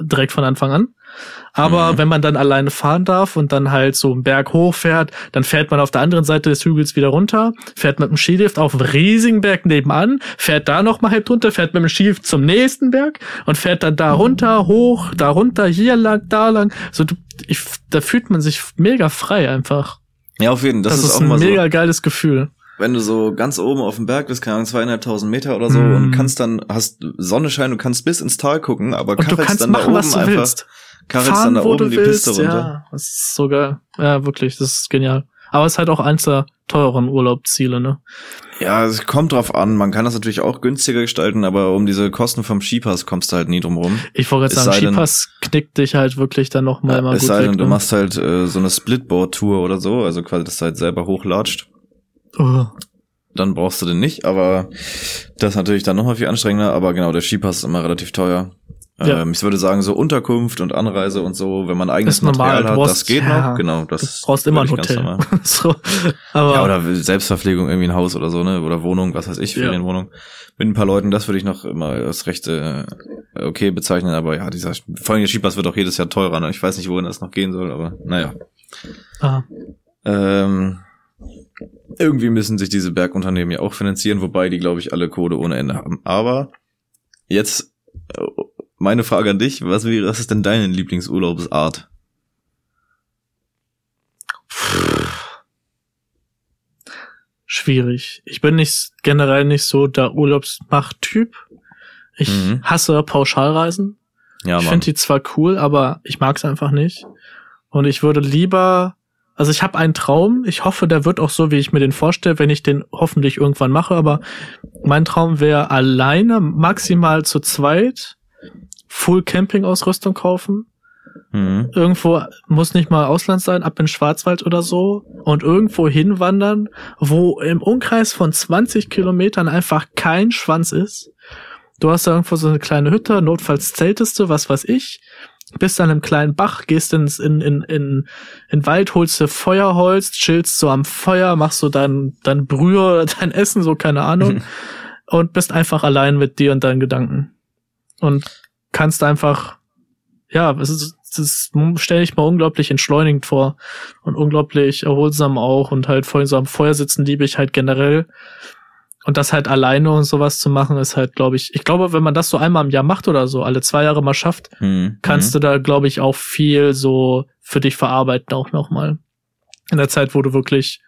direkt von Anfang an. Aber Mhm. wenn man dann alleine fahren darf und dann halt so einen Berg hochfährt, dann fährt man auf der anderen Seite des Hügels wieder runter, fährt mit dem Skilift auf einen riesigen Berg nebenan, fährt da noch mal halb runter, fährt mit dem Skilift zum nächsten Berg und fährt dann da runter, hoch, da runter, hier lang, da lang. So, ich, da fühlt man sich mega frei einfach. Ja, auf jeden Fall, das, Das, ist, ist auch ein mal so. mega geiles Gefühl. wenn du so ganz oben auf dem Berg bist, keine Ahnung, zweieinhalbtausend Meter oder so Mm. und kannst dann, hast Sonne scheint, du kannst bis ins Tal gucken, aber Und du kannst dann machen, da was oben du einfach, willst. Fahren, dann da wo oben du die willst. Piste runter. Ja, das ist so geil. Ja, wirklich, das ist genial. Aber es ist halt auch eins der teureren Urlaubsziele, ne? Ja, es kommt drauf an, man kann das natürlich auch günstiger gestalten, aber um diese Kosten vom Skipass kommst du halt nie drum rum. Ich wollte jetzt Es sagen, denn- Skipass knickt dich halt wirklich dann noch mal Ja, mal es gut sei weg. denn, du ne? machst halt äh, so eine Splitboard-Tour oder so, also quasi, dass du halt selber hochlatscht. Oh. Dann brauchst du den nicht, aber das ist natürlich dann nochmal viel anstrengender, aber genau, der Skipass ist immer relativ teuer. Ja. Ähm, ich würde sagen, so Unterkunft und Anreise und so, wenn man eigenes normal, Material hat, brauchst- das geht ja, noch, genau. Das Du brauchst immer ein Hotel. so. Aber Ja, oder Selbstverpflegung, irgendwie ein Haus oder so, ne? Oder Wohnung, was weiß ich, Ja. Ferienwohnung. Mit ein paar Leuten, das würde ich noch immer als recht äh, okay bezeichnen, aber ja, dieser, vor allem der Skipass wird auch jedes Jahr teurer, ne? Ich weiß nicht, wohin das noch gehen soll, aber naja. ah, Ähm, irgendwie müssen sich diese Bergunternehmen ja auch finanzieren, wobei die, glaube ich, alle Kohle ohne Ende haben. Aber jetzt äh, meine Frage an dich, was, wäre, was ist denn deine Lieblingsurlaubsart? schwierig. Ich bin nicht generell nicht so der Urlaubsmacht-Typ. Ich Mhm. hasse Pauschalreisen. Ja, ich finde die zwar cool, aber ich mag es einfach nicht. Und ich würde lieber Also ich habe einen Traum. Ich hoffe, der wird auch so, wie ich mir den vorstelle, wenn ich den hoffentlich irgendwann mache. Aber mein Traum wäre alleine, maximal zu zweit, Full Camping Ausrüstung kaufen. Mhm. Irgendwo muss nicht mal Ausland sein, ab in Schwarzwald oder so und irgendwo hinwandern, wo im Umkreis von 20 Kilometern einfach kein Schwanz ist. Du hast da irgendwo so eine kleine Hütte, notfalls zeltest du, was weiß ich bist an einem kleinen Bach, gehst ins, in, in, in, in Wald, holst dir Feuerholz, chillst so am Feuer, machst so dein, dein Brühe, dein Essen, so keine Ahnung, und bist einfach allein mit dir und deinen Gedanken. Und kannst einfach, ja, es ist, das stelle ich mir unglaublich entschleunigend vor und unglaublich erholsam auch und halt vorhin so am Feuer sitzen liebe ich halt generell. Und das halt alleine und sowas zu machen, ist halt, glaube ich, ich glaube, wenn man das so einmal im Jahr macht oder so, alle zwei Jahre mal schafft, Mhm. kannst du da, glaube ich, auch viel so für dich verarbeiten, auch nochmal. In der Zeit, wo du wirklich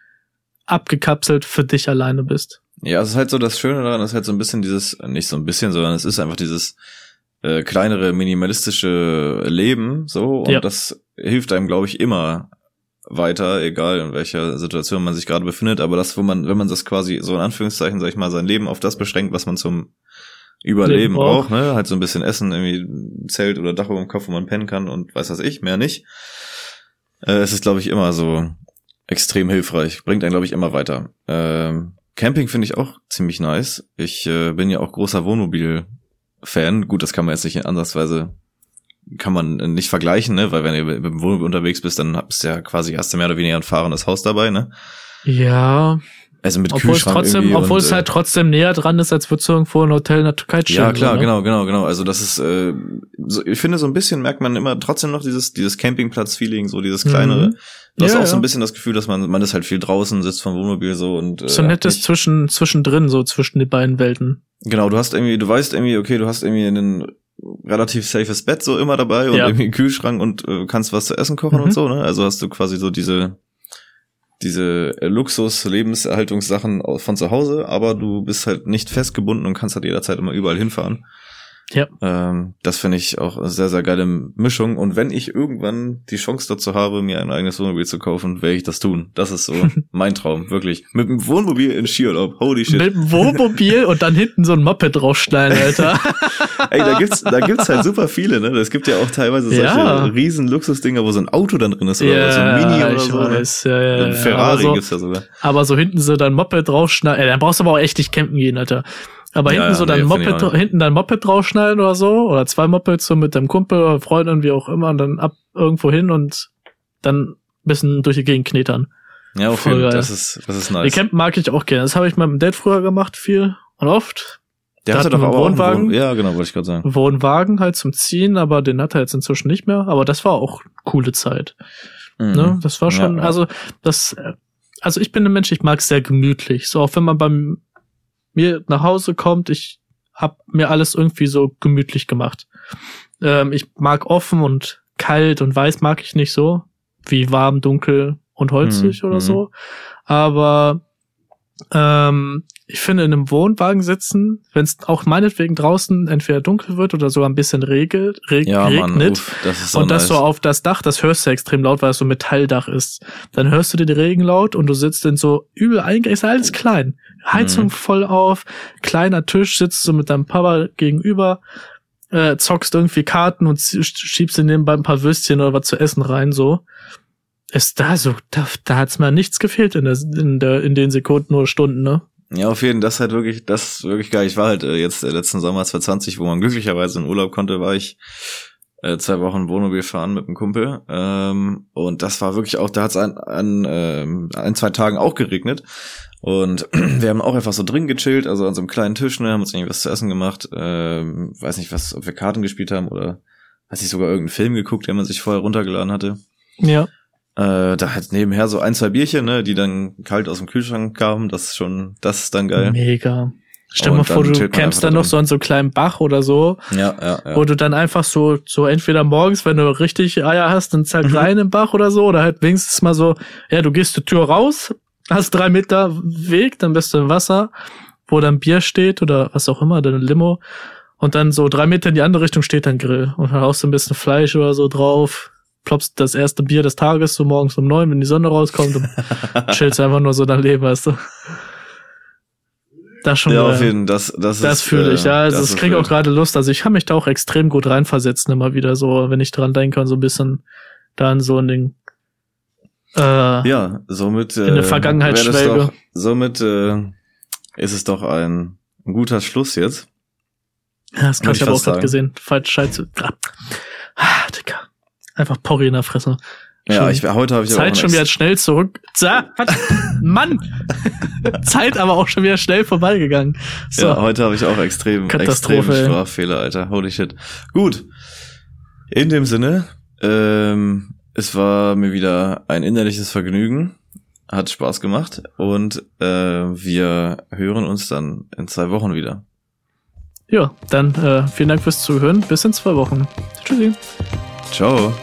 abgekapselt für dich alleine bist. Ja, es ist halt so das Schöne daran, ist halt so ein bisschen dieses, nicht so ein bisschen, sondern es ist einfach dieses äh, kleinere, minimalistische Leben, so, und Ja. das hilft einem, glaube ich, immer weiter, egal in welcher Situation man sich gerade befindet, aber das, wo man, wenn man das quasi so in Anführungszeichen, sag ich mal, sein Leben auf das beschränkt, was man zum Überleben Leben braucht. ne, halt so ein bisschen Essen, irgendwie ein Zelt oder Dach über dem Kopf, wo man pennen kann und weiß was ich, mehr nicht. Äh, es ist, glaube ich, immer so extrem hilfreich, bringt einen, glaube ich, immer weiter. Ähm, Camping finde ich auch ziemlich nice. Ich äh, bin ja auch großer Wohnmobil-Fan. Gut, das kann man jetzt nicht in ansatzweise, kann man nicht vergleichen, ne? Weil wenn ihr mit dem Wohnmobil unterwegs bist, dann habt ihr ja quasi erst mehr oder weniger ein fahrendes Haus dabei, ne? Ja, Also mit obwohl es Kühlschrank trotzdem, irgendwie obwohl und, es äh, halt trotzdem näher dran ist, als würdest du irgendwo ein Hotel in der Türkei chillen. Ja, klar, so, ne? genau, genau, genau. Also das ist, äh, so, ich finde, so ein bisschen merkt man immer trotzdem noch dieses, dieses Campingplatz-Feeling, so dieses kleinere. Mhm. Du hast Ja, auch so ja. ein bisschen das Gefühl, dass man, man ist halt viel draußen, sitzt vom Wohnmobil so und äh, So ein nettes zwischen, zwischendrin, so zwischen den beiden Welten. Genau, du hast irgendwie, du weißt irgendwie, okay, du hast irgendwie ein relativ safes Bett so immer dabei und Ja. irgendwie einen Kühlschrank und äh, kannst was zu essen kochen Mhm. und so, ne? Also hast du quasi so diese diese äh, Luxus-Lebenserhaltungssachen von zu Hause, aber du bist halt nicht festgebunden und kannst halt jederzeit immer überall hinfahren. Ja. Ähm, das finde ich auch eine sehr, sehr geile Mischung. Und wenn ich irgendwann die Chance dazu habe, mir ein eigenes Wohnmobil zu kaufen, werde ich das tun. Das ist so mein Traum, wirklich. Mit dem Wohnmobil in Skiurlaub. Holy shit. Mit dem Wohnmobil und dann hinten so ein Moped draufschneiden, Alter. Ey, da gibt's, da gibt's halt super viele, ne? Es gibt ja auch teilweise solche Ja. riesen Luxusdinger, wo so ein Auto dann drin ist oder so ein Mini oder so. ne? weiß, ja, ja, Ein ja. Ferrari so, gibt's ja sogar. aber so hinten so dein Moped draufschneiden, ey, dann brauchst du aber auch echt nicht campen gehen, Alter. Aber Ja, hinten ja, so nee, dein ich Moped, hinten dein Moped draufschneiden oder so, oder zwei Mopeds so mit deinem Kumpel oder Freundin, wie auch immer, und dann ab irgendwo hin und dann ein bisschen durch die Gegend knetern. Ja, auf jeden Fall. Das ist, das ist Die nice. Campen mag ich auch gerne. Das habe ich mit meinem Dad früher gemacht, viel und oft. Der da hatte hat doch einen auch einen Wohnwagen. Wohn Ja, genau, wollte ich gerade sagen. Wohnwagen halt zum Ziehen, aber den hat er jetzt inzwischen nicht mehr. Aber das war auch coole Zeit. Mhm. Ne? Das war schon, Ja, ja. also das, also ich bin ein Mensch, ich mag es sehr gemütlich. So auch wenn man beim mir nach Hause kommt, ich hab mir alles irgendwie so gemütlich gemacht. Ähm, ich mag offen und kalt und weiß mag ich nicht so, wie warm, dunkel und holzig Mhm, oder mhm. so. Aber ähm, ich finde, in einem Wohnwagen sitzen, wenn es auch meinetwegen draußen entweder dunkel wird oder sogar ein bisschen regelt, reg Ja, regnet, Mann, uff, das so und das nice. so auf das Dach, das hörst du extrem laut, weil es so Metalldach ist. Dann hörst du dir den Regen laut und du sitzt in so übel einge, ist alles klein. Heizung Mhm. voll auf, kleiner Tisch, sitzt du mit deinem Papa gegenüber, äh, zockst irgendwie Karten und schiebst dir nebenbei ein paar Würstchen oder was zu essen rein, so. Ist da so, da, da hat's mir nichts gefehlt in der, in der, in den Sekunden oder Stunden, ne? Ja, auf jeden Fall, das ist halt wirklich, das ist wirklich geil. Ich war halt äh, jetzt äh, letzten Sommer 2020, wo man glücklicherweise in Urlaub konnte, war ich äh, zwei Wochen Wohnmobil fahren mit einem Kumpel. Ähm, und das war wirklich auch, da hat es an, an ähm, ein, zwei Tagen auch geregnet. Und wir haben auch einfach so drin gechillt, also an so einem kleinen Tisch, ne, haben uns irgendwie was zu essen gemacht. Ähm, weiß nicht, was, ob wir Karten gespielt haben oder weiß ich sogar irgendeinen Film geguckt, den man sich vorher runtergeladen hatte. Ja. Äh, da halt nebenher so ein, zwei Bierchen, ne, die dann kalt aus dem Kühlschrank kamen. Das ist schon, das ist dann geil. Mega. Stell Und mal vor, du campst dann da noch drin. so an so einem kleinen Bach oder so Ja, ja, ja. wo du dann einfach so, so entweder morgens, wenn du richtig Eier hast, dann zack Mhm. rein im Bach oder so, oder halt wenigstens mal so, ja, du gehst die Tür raus, hast drei Meter Weg, dann bist du im Wasser, wo dann Bier steht oder was auch immer, deine Limo, und dann so drei Meter in die andere Richtung steht dann Grill und dann haust du ein bisschen Fleisch oder so drauf, ploppst das erste Bier des Tages so morgens um neun, wenn die Sonne rauskommt und chillst einfach nur so dein Leben, weißt du. Das schon. Ja, äh, auf jeden das, das, das ist, fühle ich, äh, ja. Also das das ist kriege auch gerade Lust. Also ich kann mich da auch extrem gut reinversetzen, immer wieder so, wenn ich dran denke und so ein bisschen dann so in den äh, Ja, somit äh, In der Vergangenheit wäre das schwelge. Doch, somit äh, ist es doch ein, ein guter Schluss jetzt. Ja, das kann ich ich aber auch gerade gesehen. Falsch Scheiße. Ah, Digga. Einfach Porri in der Fresse. Ja, Schon- ich heute habe ich aber auch Zeit schon wieder schnell zurück. Mann! Zeit aber auch schon wieder schnell vorbeigegangen. So. Ja, heute habe ich auch extrem ey. Sprachfehler, Alter. Holy shit. Gut. In dem Sinne, ähm, es war mir wieder ein innerliches Vergnügen. Hat Spaß gemacht und äh, wir hören uns dann in zwei Wochen wieder. Ja, dann äh, vielen Dank fürs Zuhören. Bis in zwei Wochen. Tschüssi. Ciao.